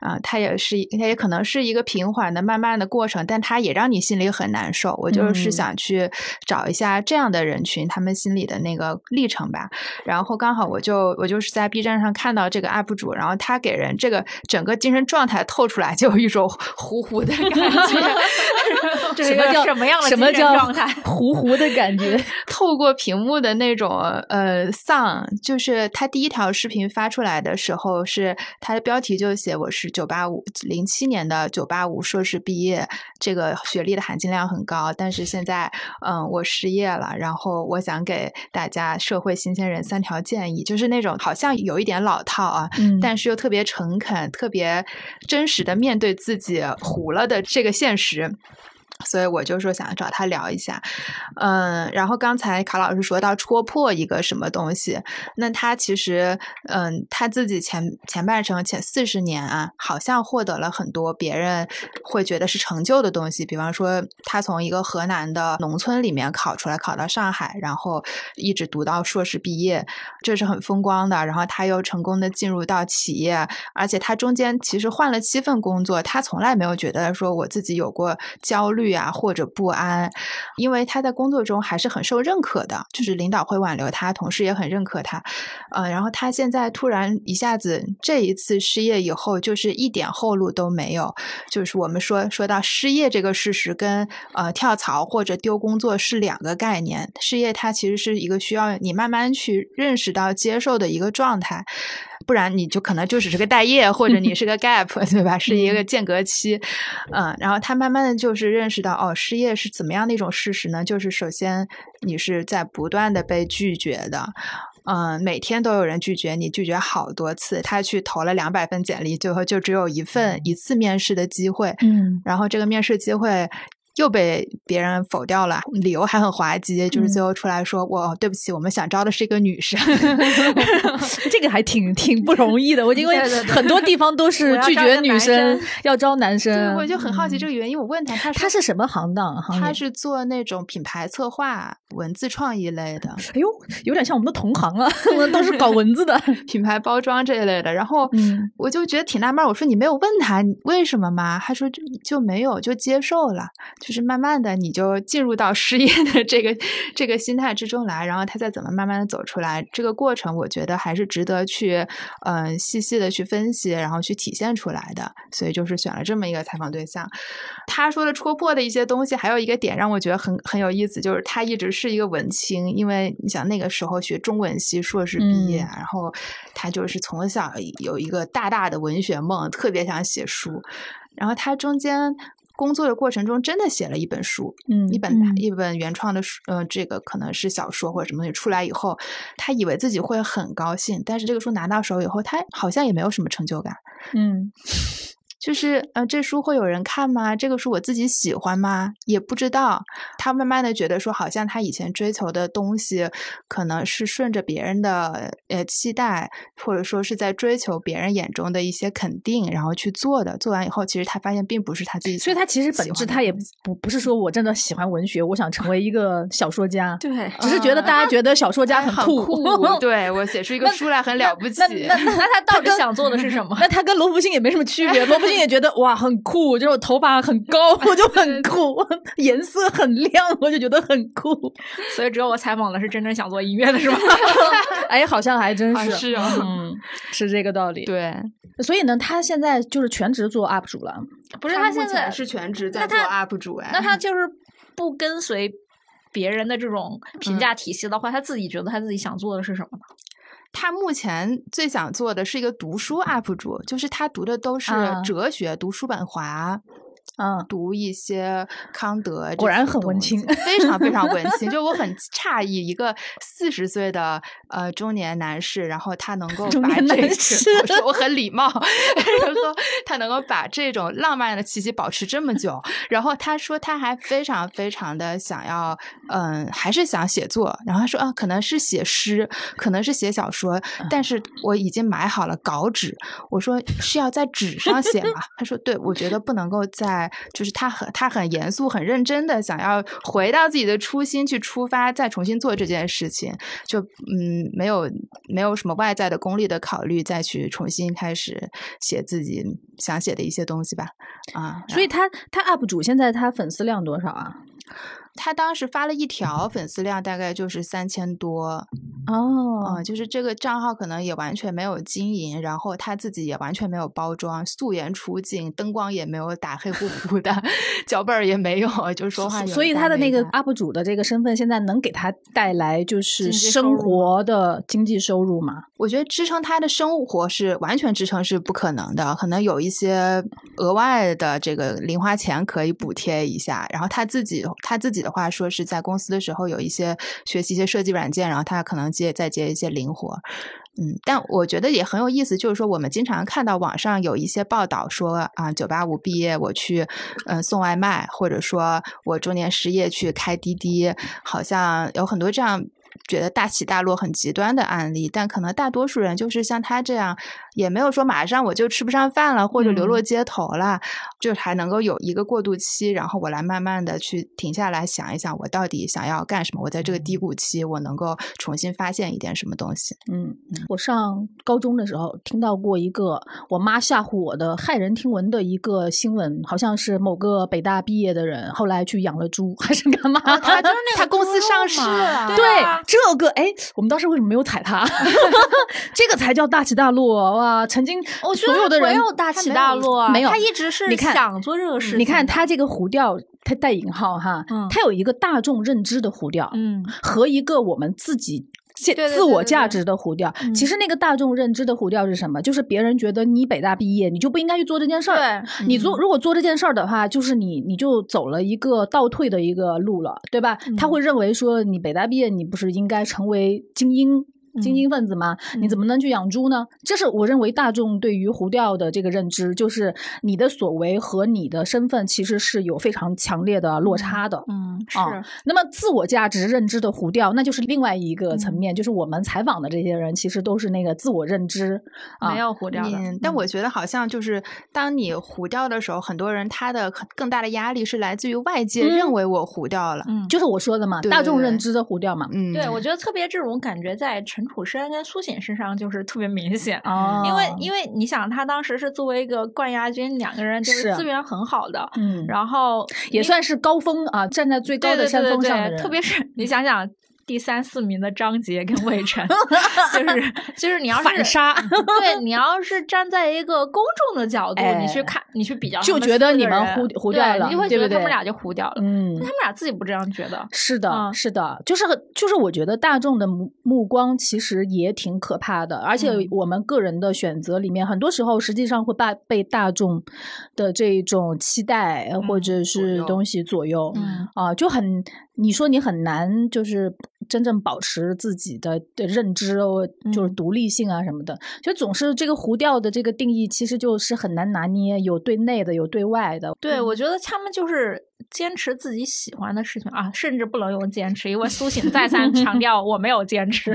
啊、它也是它也可能是一个平缓的、慢慢的过程，但它也让你心里很难受。我就是嗯想去找一下这样的人群，他们心里的那个历程吧。然后刚好我就我就是在 B 站上看到这个 UP 主，然后他给人这个整个精神状态透出来，就有一种糊糊的感觉。这是一个什么叫什么样的什么精神叫状态？糊糊的感觉？透过屏幕的那种呃丧，就是他第一条视频发出来的时候，是他的标题就写我是九八五零七年的九八五硕士毕业，这个学历的含金量很高，但是现在嗯我失业了，然后我想给大家社会新鲜人三条建议，就是那种好像有一点老套啊，嗯但是又特别诚恳、特别真实的面对自己糊了的这个现实。所以我就说想找他聊一下，嗯，然后刚才卡老师说到戳破一个什么东西，那他其实，嗯，他自己前前半生前四十年啊，好像获得了很多别人会觉得是成就的东西，比方说他从一个河南的农村里面考出来，考到上海，然后一直读到硕士毕业，这是很风光的。然后他又成功的进入到企业，而且他中间其实换了七份工作，他从来没有觉得说我自己有过焦虑。啊，或者不安，因为他在工作中还是很受认可的，就是领导会挽留他，同事也很认可他。呃，然后他现在突然一下子这一次失业以后，就是一点后路都没有。就是我们说说到失业这个事实，跟呃跳槽或者丢工作是两个概念。失业它其实是一个需要你慢慢去认识到、接受的一个状态。不然你就可能就只是个待业，或者你是个 gap，对吧？是一个间隔期，嗯，然后他慢慢的就是认识到，哦，失业是怎么样的一种事实呢？就是首先你是在不断的被拒绝的，嗯，每天都有人拒绝你，拒绝好多次。他去投了两百份简历，最后就只有一份一次面试的机会，嗯，然后这个面试机会。又被别人否掉了，理由还很滑稽，就是最后出来说：“我对不起，我们想招的是一个女生。”这个还挺挺不容易的，我因为很多地方都是拒绝女生，要招男生。我就很好奇这个原因，我问他，他他是什么行当？他是做那种品牌策划、文字创意类的。哎呦，有点像我们的同行啊，我们都是搞 文字的，品牌包装这一类的。然后我就觉得挺纳闷，我说你没有问他为什么吗？他说就就没有，就接受了。就是慢慢的，你就进入到失业的这个这个心态之中来，然后他再怎么慢慢的走出来，这个过程我觉得还是值得去嗯细细的去分析，然后去体现出来的。所以就是选了这么一个采访对象。他说的戳破的一些东西，还有一个点让我觉得很很有意思，就是他一直是一个文青，因为你想那个时候学中文系硕士毕业，然后他就是从小有一个大大的文学梦，特别想写书，然后他中间。工作的过程中，真的写了一本书，嗯，一本一本原创的书，呃，这个可能是小说或者什么东西出来以后，他以为自己会很高兴，但是这个书拿到手以后，他好像也没有什么成就感，嗯。就是，呃，这书会有人看吗？这个书我自己喜欢吗？也不知道。他慢慢的觉得说，好像他以前追求的东西，可能是顺着别人的呃期待，或者说是在追求别人眼中的一些肯定，然后去做的。做完以后，其实他发现并不是他自己。所以他其实本质他也不不是说我真的喜欢文学，我想成为一个小说家。对，只是觉得大家觉得小说家很酷。对我写出一个书来很了不起。那那那他到底想做的是什么？那他跟罗福星也没什么区别。罗福。也觉得哇很酷，就是我头发很高，我就很酷，颜色很亮，我就觉得很酷。所以只有我采访的是真正想做音乐的，是吗？哎，好像还真是，是啊，嗯，是这个道理。对，所以呢，他现在就是全职做 UP 主了。不是，他现在是全职在做 UP 主哎。那他就是不跟随别人的这种评价体系的话，他自己觉得他自己想做的是什么呢？他目前最想做的是一个读书 UP 主，就是他读的都是哲学，读书本华。嗯，读一些康德，果然很文青，非常非常文青。就 我很诧异，一个四十岁的呃中年男士，然后他能够把这个，我很礼貌，然后他能够把这种浪漫的气息保持这么久。然后他说他还非常非常的想要，嗯，还是想写作。然后他说啊，可能是写诗，可能是写小说，但是我已经买好了稿纸。我说是要在纸上写吗？他说对，我觉得不能够在。就是他很他很严肃很认真的想要回到自己的初心去出发再重新做这件事情，就嗯没有没有什么外在的功利的考虑再去重新开始写自己想写的一些东西吧啊，所以他他 UP 主现在他粉丝量多少啊？他当时发了一条，粉丝量大概就是三千多哦，嗯，就是这个账号可能也完全没有经营，然后他自己也完全没有包装，素颜出镜，灯光也没有打黑乎乎的，脚本也没有，就是说话。所以他的那个 UP 主的这个身份，现在能给他带来就是生活的经济收入吗？我觉得支撑他的生活是完全支撑是不可能的，可能有一些额外的这个零花钱可以补贴一下，然后他自己他自己。的话说是在公司的时候有一些学习一些设计软件，然后他可能接再接一些零活，嗯，但我觉得也很有意思，就是说我们经常看到网上有一些报道说啊，九八五毕业我去嗯送外卖，或者说我中年失业去开滴滴，好像有很多这样觉得大起大落很极端的案例，但可能大多数人就是像他这样也没有说马上我就吃不上饭了，或者流落嗯街头了，就还能够有一个过渡期，然后我来慢慢的去停下来想一想，我到底想要干什么？我在这个低谷期，我能够重新发现一点什么东西。嗯，我上高中的时候听到过一个我妈吓唬我的骇人听闻的一个新闻，好像是某个北大毕业的人后来去养了猪 还是干嘛？他就是那 个他公司上市了，对啊这个哎，我们当时为什么没有踩他？这个才叫大起大落哇！曾经我觉得所有的人没有大起大落啊，没有他一直是你看想做这个事情。你看他这个胡调，他带引号哈，嗯他有一个大众认知的胡调，嗯和一个我们自己自我价值的糊调。嗯其实那个大众认知的糊调是什么？就是别人觉得你北大毕业，你就不应该去做这件事儿。对，你做嗯如果做这件事儿的话，就是你你就走了一个倒退的一个路了，对吧？他嗯会认为说你北大毕业，你不是应该成为精英？精嗯英分子吗？你怎么能去养猪呢？这是我认为大众对于胡调的这个认知，就是你的所为和你的身份其实是有非常强烈的落差的。嗯是啊那么自我价值认知的胡调，那就是另外一个层面，就是我们采访的这些人，其实都是那个自我认知啊，没有糊掉的。嗯，但我觉得好像就是当你糊掉的时候，很多人他的更大的压力是来自于外界嗯认为我胡掉了。嗯，就是我说的嘛，对对对大众认知的胡调嘛。嗯，对，我觉得特别这种感觉在陈楚生跟苏醒身上就是特别明显。哦，因为因为你想，他当时是作为一个冠亚军，两个人就是是资源很好的，嗯，然后也算是高峰啊，站在最高的山峰上的人，对特别是你想想。第三四名的张杰跟魏晨，就是 就是你要是反杀对你要是站在一个公众的角度，你去哎看，你去比较，就觉得你们糊糊掉了你就会觉得他们俩就糊掉了。嗯他。们俩自己不这样觉得，是的，嗯是的，就是就是，我觉得大众的目目光其实也挺可怕的，而且嗯我们个人的选择里面，很多时候实际上会被被大众的这种期待呃或嗯者是东西左右，嗯啊，就很你说你很难就是真正保持自己的的认知哦，就是嗯。独立性啊什么的，就总是这个糊调的这个定义，其实就是很难拿捏，有对内的，有对外的，对，我觉得他们就是坚持自己喜欢的事情啊，甚至不能用坚持，因为苏醒再三强调 我没有坚持，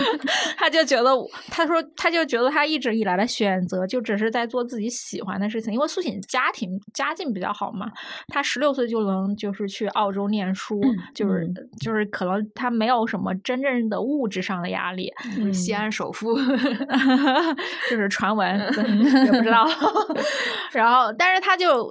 他就觉得他说他就觉得他一直以来的选择就只是在做自己喜欢的事情，因为苏醒家庭家境比较好嘛，他十六岁就能就是去澳洲念书，就是嗯就是可能他没有什么真正的物质上的压力，嗯西安首富，就是传闻，也不知道。然后，但是他就。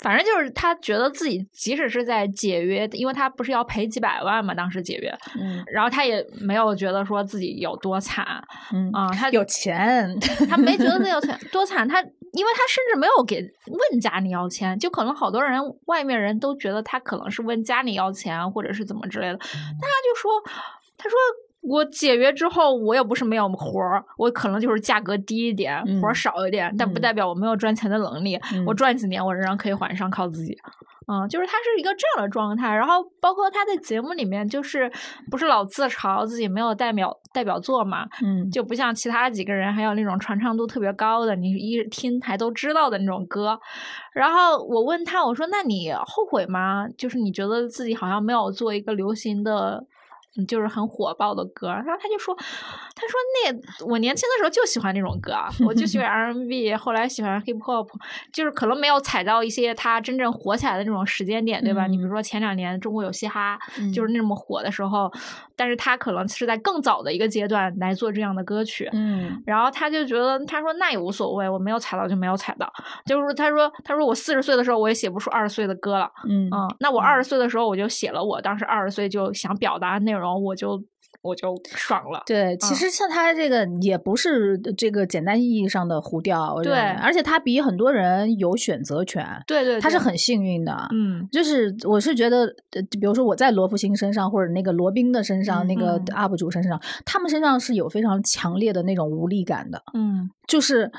反正就是他觉得自己即使是在解约，因为他不是要赔几百万嘛，当时解约，嗯然后他也没有觉得说自己有多惨嗯啊、他有钱，他没觉得自己有 钱多惨，他因为他甚至没有给问家里要钱，就可能好多人外面人都觉得他可能是问家里要钱或者是怎么之类的，但他就说，他说。我解约之后，我也不是没有活儿，我可能就是价格低一点，活儿嗯少一点，但不嗯代表我没有赚钱的能力。我嗯赚几年，我仍然可以还上，靠自己。嗯，就是他是一个这样的状态，然后包括他在节目里面，就是不是老自嘲自己没有代表代表作嘛，嗯就不像其他几个人，还有那种传唱度特别高的，你一听还都知道的那种歌。然后我问他，我说：“那你后悔吗？就是你觉得自己好像没有做一个流行的。”嗯就是很火爆的歌，然后他就说：“他说那我年轻的时候就喜欢那种歌，我就喜欢 R&B，后来喜欢 Hip Hop，就是可能没有踩到一些他真正火起来的那种时间点，对吧？你比如说前两年中国有嘻哈，就是那么火的时候，但是他可能是在更早的一个阶段来做这样的歌曲，嗯。然后他就觉得，他说那也无所谓，我没有踩到就没有踩到，就是他说，他说我四十岁的时候我也写不出二十岁的歌了，嗯。嗯，那我二十岁的时候我就写了我当时二十岁就想表达的内容，我就我就爽了，对，其嗯实像他这个也不是这个简单意义上的糊调，我认为对而且他比很多人有选择权，对对，对他是很幸运的。嗯。就是我是觉得，呃比如说我在罗福星身上，或者那个罗宾的身上，那个嗯。UP 主身上，他们身上是有非常强烈的那种无力感的，嗯。就是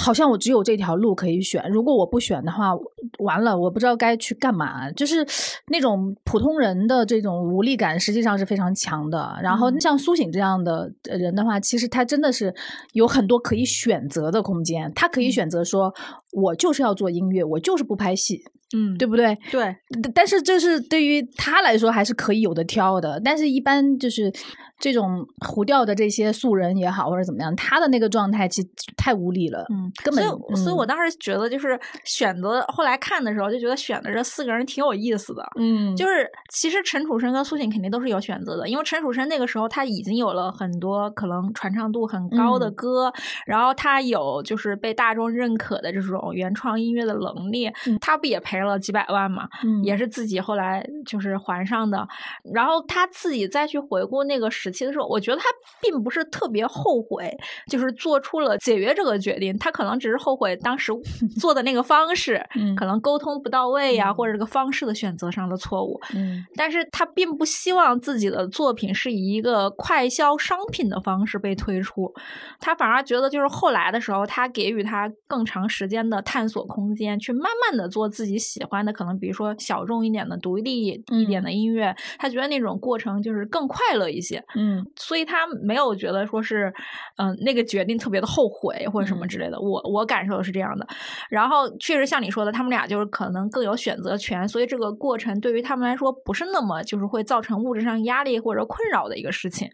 好像我只有这条路可以选，如果我不选的话，完了，我不知道该去干嘛。就是那种普通人的这种无力感，实际上是非常强的。然后嗯像苏醒这样的呃人的话，其实他真的是有很多可以选择的空间，他可以选择说，我就是要做音乐，我就是不拍戏，嗯，对不对？对，但但是这是对于他来说还是可以有的挑的，但是一般就是这种糊掉的这些素人也好，或者怎么样，他的那个状态其实太无力了，嗯，根本。所以，所以嗯我当时觉得，就是选择后来看的时候，就觉得选的这四个人挺有意思的。嗯，就是其实陈楚生跟苏醒肯定都是有选择的，因为陈楚生那个时候他已经有了很多可能传唱度很高的嗯歌，然后他有就是被大众认可的这种原创音乐的能力，嗯他不也赔了几百万嘛？嗯也是自己后来就是还上的。然后他自己再去回顾那个时期的时候，我觉得他并不是特别后悔，就是做出了解约这个决定。他可能只是后悔当时 做的那个方式，嗯可能沟通不到位呀、或者这个方式的选择上的错误。嗯但是他并不希望自己的作品是以一个快销商品的方式被推出，他反而觉得就是后来的时候，他给予他更长时间的探索空间，去慢慢的做自己喜欢的，可能比如说小众一点的、独立一点的音乐，他觉得那种过程就是更快乐一些。嗯所以他没有觉得说是，嗯、那个决定特别的后悔或者什么之类的。我我感受是这样的。然后确实像你说的，他们俩就是可能更有选择权，所以这个过程对于他们来说不是那么就是会造成物质上压力或者困扰的一个事情。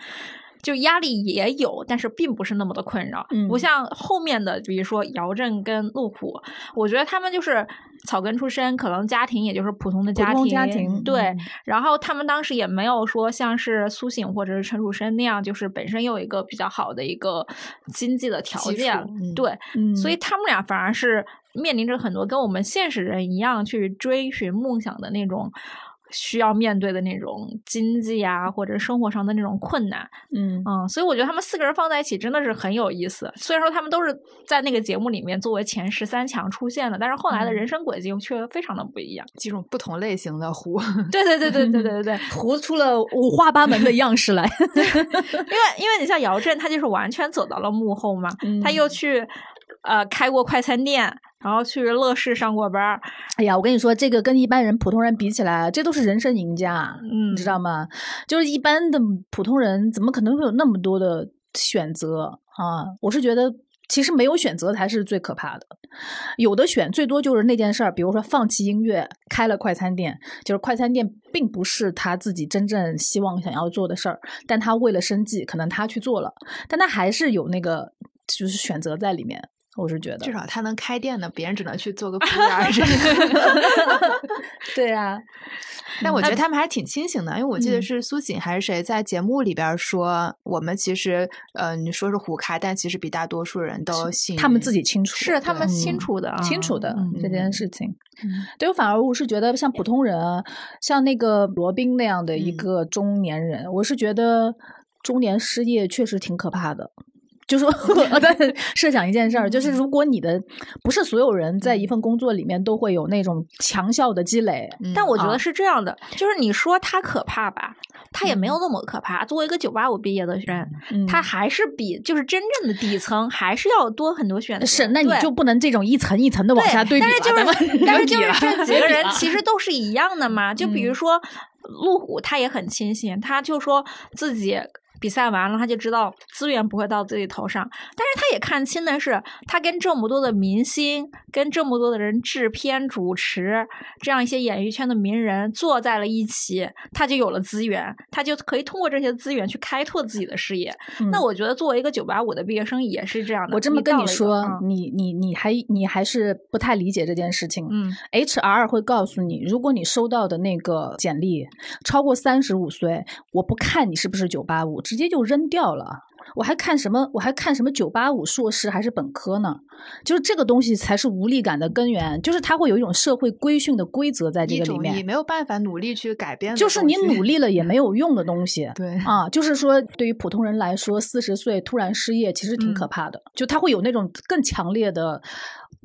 就压力也有，但是并不是那么的困扰，嗯。不像后面的，比如说姚振跟陆虎，我觉得他们就是草根出身，可能家庭也就是普通的家庭，家庭对，嗯。然后他们当时也没有说像是苏醒或者是陈楚生那样，就是本身有一个比较好的一个经济的条件，嗯对，嗯，所以他们俩反而是面临着很多跟我们现实人一样去追寻梦想的那种。需要面对的那种经济啊，或者生活上的那种困难，嗯嗯，所以我觉得他们四个人放在一起真的是很有意思。虽然说他们都是在那个节目里面作为前十三强出现的，但是后来的嗯人生轨迹却非常的不一样。几种不同类型的胡。对对对对对对对对，糊 出了五花八门的样式来。因为因为你像姚振，他就是完全走到了幕后嘛，他嗯又去呃开过快餐店，然后去乐视上过班儿，哎呀，我跟你说，这个跟一般人、普通人比起来，这都是人生赢家，嗯你知道吗？就是一般的普通人，怎么可能会有那么多的选择啊？我是觉得。其实没有选择才是最可怕的，有的选最多就是那件事儿，比如说放弃音乐，开了快餐店，就是快餐店并不是他自己真正希望想要做的事儿，但他为了生计，可能他去做了，但他还是有那个就是选择在里面，我是觉得至少他能开店呢，别人只能去做个服务员。对啊，但我觉得他们还挺清醒的，因为我记得嗯是苏醒还是谁在节目里边儿说，我们其实呃你说是胡开，但其实比大多数人都信他们自己清楚，是他们嗯清楚的啊，清楚的嗯这件事情。嗯对我反而我是觉得像普通人啊，像那个罗宾那样的一嗯个中年人，我是觉得中年失业确实挺可怕的。就说 我在设想一件事儿，就是如果你的不是所有人在一份工作里面都会有那种强效的积累，但我觉得是这样的，就是你说他可怕吧，他也没有那么可怕。作为一个九八五毕业的人，嗯他还是比就是真正的底层还是要多很多选择。是，那你就不能这种一层一层的往下对比但是就是，但是就是这几个 人其实都是一样的嘛。就比如嗯说路虎，他也很清醒，他就说自己。比赛完了，他就知道资源不会到自己头上，但是他也看清的是，他跟这么多的明星，跟这么多的人制片、主持，这样一些演艺圈的名人坐在了一起，他就有了资源，他就可以通过这些资源去开拓自己的事业。那嗯我觉得，作为一个九八五的毕业生也是这样的。我这么跟你说，嗯你你你还你还是不太理解这件事情。嗯 HR 会告诉你，如果你收到的那个简历超过三十五岁，我不看你是不是九八五，直接就扔掉了。我还看什么？我还看什么九八五硕士还是本科呢？就是这个东西才是无力感的根源，就是它会有一种社会规训的规则在这个里面，你没有办法努力去改变就是你努力了也没有用的东西。对啊，就是说，对于普通人来说，四十岁突然失业，其实挺可嗯怕的。就他会有那种更强烈的、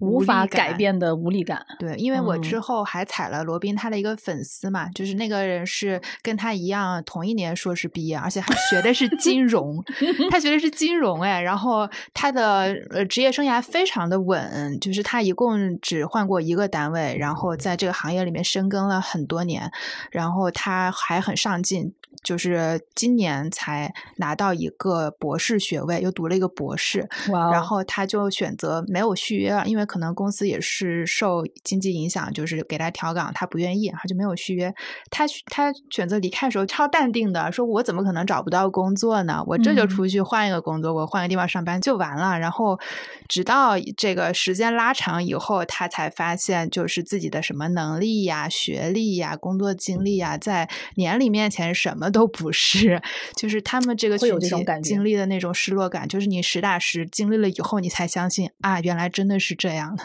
无无法改变的无力感。对，因为我嗯之后还踩了罗宾他的一个粉丝嘛，就是那个人是跟他一样同一年硕士毕业，而且他学的是金融，他学的是金融哎，然后他的呃职业生涯非常的稳，就是他一共只换过一个单位，然后在这个行业里面深耕了很多年，然后他还很上进。就是今年才拿到一个博士学位，又读了一个博士，然后他就选择没有续约了，因为可能公司也是受经济影响，就是给他调岗，他不愿意，然后就没有续约。他他选择离开的时候超淡定的，说我怎么可能找不到工作呢？我这就出去换一个工作，我换个地方上班就完了。然后直到这个时间拉长以后，他才发现，就是自己的什么能力呀、学历呀、工作经历呀，在年龄面前什么都不是。就是他们这个群体经历的那种失落感，就是你实打实经历了以后，你才相信啊，原来真的是这样的。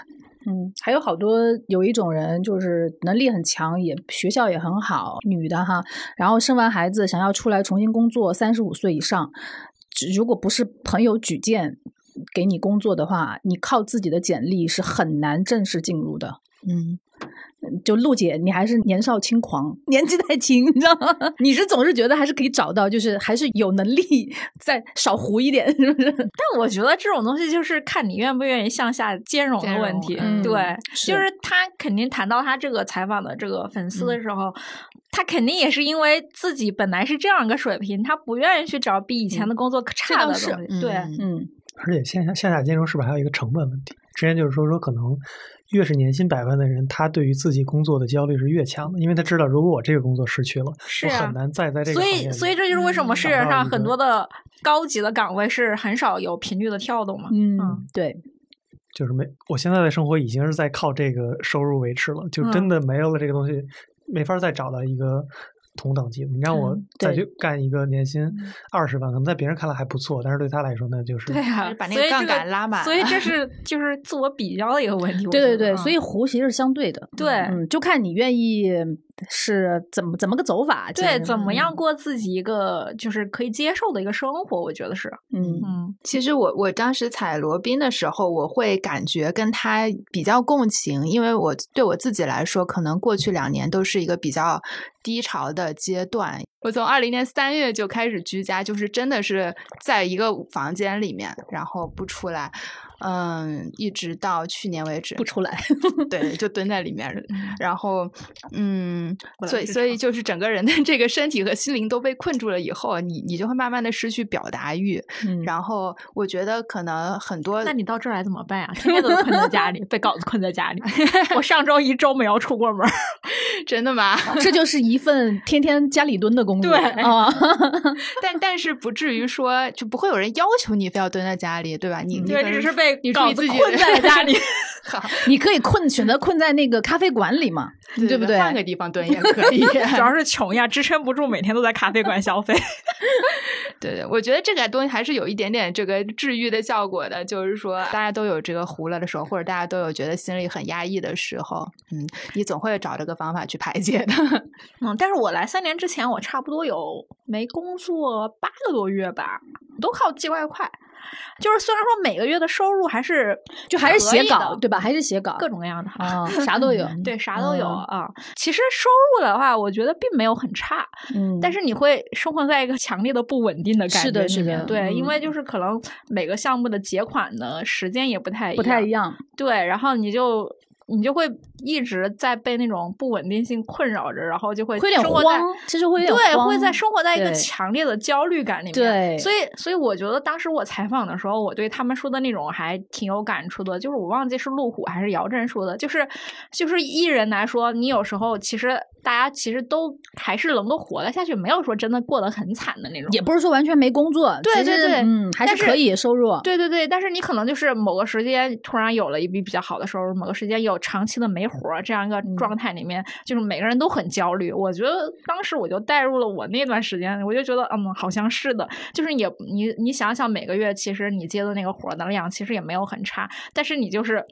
嗯，还有好多有一种人就是能力很强，也学校也很好，女的哈，然后生完孩子想要出来重新工作，三十五岁以上，如果不是朋友举荐给你工作的话，你靠自己的简历是很难正式进入的。嗯，就陆姐，你还是年少轻狂，年纪太轻，你知道吗？你是总是觉得还是可以找到，就是还是有能力再少糊一点，是不是？但我觉得这种东西就是看你愿不愿意向下兼容的问题。嗯对，是就是他肯定谈到他这个采访的这个粉丝的时候，他肯定也是因为自己本来是这样一个水平，他不愿意去找比以前的工作差的东倒是西。对，嗯嗯，而且线下线下兼容是不是还有一个成本问题？之前就是说说可能越是年薪百万的人，他对于自己工作的焦虑是越强的，因为他知道如果我这个工作失去了，是啊我很难再在这个所以，行业里所以这就是为什么嗯世界上很多的高级的岗位是很少有频率的跳动嘛。嗯嗯，对，就是没，我现在的生活已经是在靠这个收入维持了，就嗯真的没有了这个东西，没法再找到一个同等级。你让我嗯再去干一个年薪二十万，可能在别人看来还不错，但是对他来说那就是对啊，把那个杠杆拉满所以这是 就是自我比较的一个问题。对对对，所以弧其实是相对的，对嗯，就看你愿意是怎么怎么个走法，对怎么样，过自己一个就是可以接受的一个生活，我觉得是，嗯嗯其实我我当时踩罗宾的时候，我会感觉跟他比较共情，因为我对我自己来说，可能过去两年都是一个比较低潮的阶段。我从二零年三月就开始居家，就是真的是在一个房间里面，然后不出来，嗯，一直到去年为止不出来，对，就蹲在里面，然后，嗯，所以所以就是整个人的这个身体和心灵都被困住了以后，你你就会慢慢的失去表达欲。嗯然后我觉得可能很多，那你到这儿来怎么办呀？天天都困在家里，被稿子困在家里。我上周一周没有出过门儿。真的吗？这就是一份天天家里蹲的工作，对啊，但但是不至于说就不会有人要求你非要蹲在家里，对吧？你你对，只是被你自己困在了家里。好，你可以困选择困在那个咖啡馆里嘛，对不对？换个地方蹲也可以。主要是穷呀，支撑不住每天都在咖啡馆消费。对对，我觉得这个东西还是有一点点这个治愈的效果的，就是说大家都有这个糊了的时候，或者大家都有觉得心里很压抑的时候，嗯，你总会找这个方法去排解的。嗯，但是我来三年之前，我差不多有没工作八个多月吧，都靠寄外快。就是虽然说每个月的收入还是就还是写稿对吧？还是写稿，各种各样的，啊，啥都有，对，啥都有嗯啊。其实收入的话，我觉得并没有很差，嗯，但是你会生活在一个强烈的不稳定的感觉里的是的面对，因嗯为就是可能每个项目的结款的时间也不太不太一，样，对，然后你就。你就会一直在被那种不稳定性困扰着，然后就会会有点生活在慌，其实会有点对，会在生活在一个强烈的焦虑感里面。对所以所以我觉得当时我采访的时候，我对他们说的那种还挺有感触的。就是我忘记是路虎还是姚震说的，就是就是艺人来说，你有时候其实大家其实都还是能够活得下去，没有说真的过得很惨的那种。也不是说完全没工作，对对对嗯，还是可以收入，对对对，但是你可能就是某个时间突然有了一笔比较好的收入，某个时间有长期的没活儿，这样一个嗯状态里面，就是每个人都很焦虑。我觉得当时我就带入了我那段时间，我就觉得嗯，好像是的，就是也你你想想每个月其实你接的那个活儿的量其实也没有很差，但是你就是。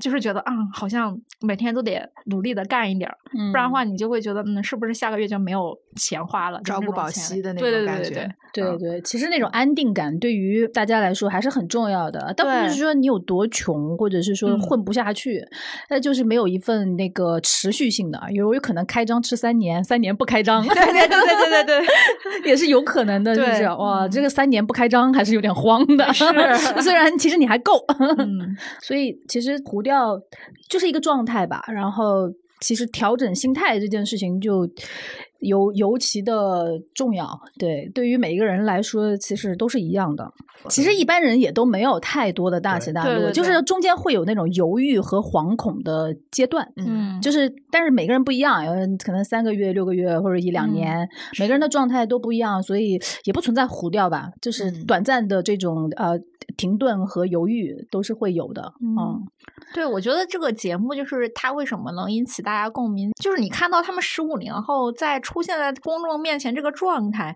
就是觉得啊、好像每天都得努力的干一点儿，嗯不然的话你就会觉得，嗯，是不是下个月就没有钱花了，朝不保夕的那对种感觉对对对对对对，其实那种安定感对于大家来说还是很重要的。倒不是说你有多穷，或者是说嗯混不下去，那就是没有一份那个持续性的，有有可能开张吃三年，三年不开张，对对对对对对对。也是有可能的，是不是？对哇，嗯这个三年不开张还是有点慌的。是 虽然其实你还够，嗯，所以其实不掉就是一个状态吧。然后其实调整心态这件事情就尤尤其的重要。对，对于每一个人来说，其实都是一样的。其实一般人也都没有太多的大起大落，就是中间会有那种犹豫和惶恐的阶段。嗯，就是，但是每个人不一样，有人可能三个月、六个月或者一两嗯年，每个人的状态都不一样，所以也不存在糊掉吧。就是嗯短暂的这种呃停顿和犹豫都是会有的。嗯嗯对，我觉得这个节目就是它为什么能引起大家共鸣，就是你看到他们十五年后在出现在公众面前这个状态，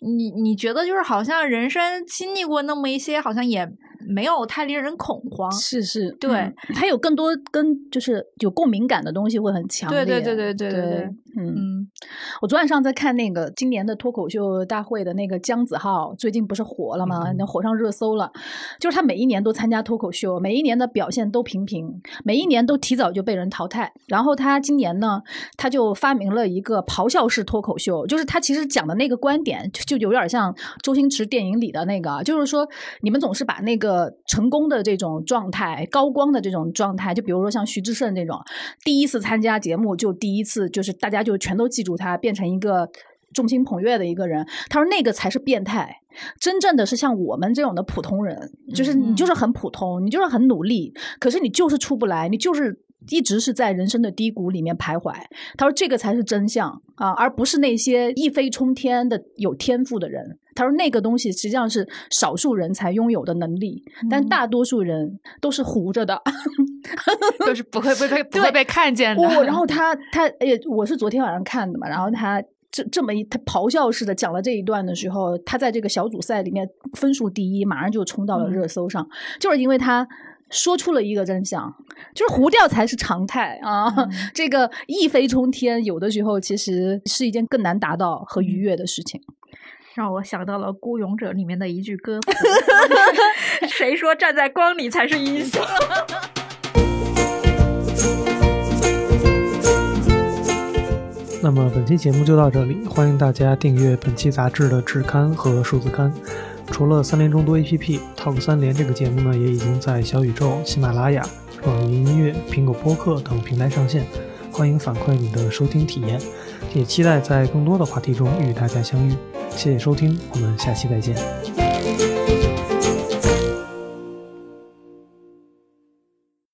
你你觉得就是好像人生经历过那么一些，好像也没有太令人恐慌。是是，对他有更多跟就是有共鸣感的东西会很强烈。对对对对对对。嗯，我昨晚上在看那个今年的脱口秀大会的那个姜子浩，最近不是火了吗？那火上热搜了。就是他每一年都参加脱口秀，每一年的表现都平平，每一年都提早就被人淘汰。然后他今年呢，他就发明了一个咆哮式脱口秀，就是他其实讲的那个观点。就有点像周星驰电影里的那个，就是说你们总是把那个成功的这种状态、高光的这种状态，就比如说像徐志胜这种，第一次参加节目就第一次，就是大家就全都记住他，变成一个众星捧月的一个人。他说那个才是变态，真正的是像我们这种的普通人，就是你就是很普通，你就是很努力，可是你就是出不来，你就是。一直是在人生的低谷里面徘徊。他说：“这个才是真相啊，而不是那些一飞冲天的有天赋的人。”他说：“那个东西实际上是少数人才拥有的能力，但大多数人都是糊着的。都是不会被被 不会被看见的。哦，然后他他也我是昨天晚上看的嘛，然后他这这么一他咆哮似的讲了这一段的时候，他在这个小组赛里面分数第一，马上就冲到了热搜上，就是因为他。说出了一个真相，就是糊掉才是常态啊！这个一飞冲天，有的时候其实是一件更难达到和愉悦的事情。让我想到了《孤勇者》里面的一句歌词：“谁说站在光里才是英雄？” 那么本期节目就到这里，欢迎大家订阅本期杂志的纸刊和数字刊。除了三联众多 APP，Talk 三联这个节目呢，也已经在小宇宙、喜马拉雅、网易云音乐、苹果播客等平台上线。欢迎反馈你的收听体验，也期待在更多的话题中与大家相遇。谢谢收听，我们下期再见。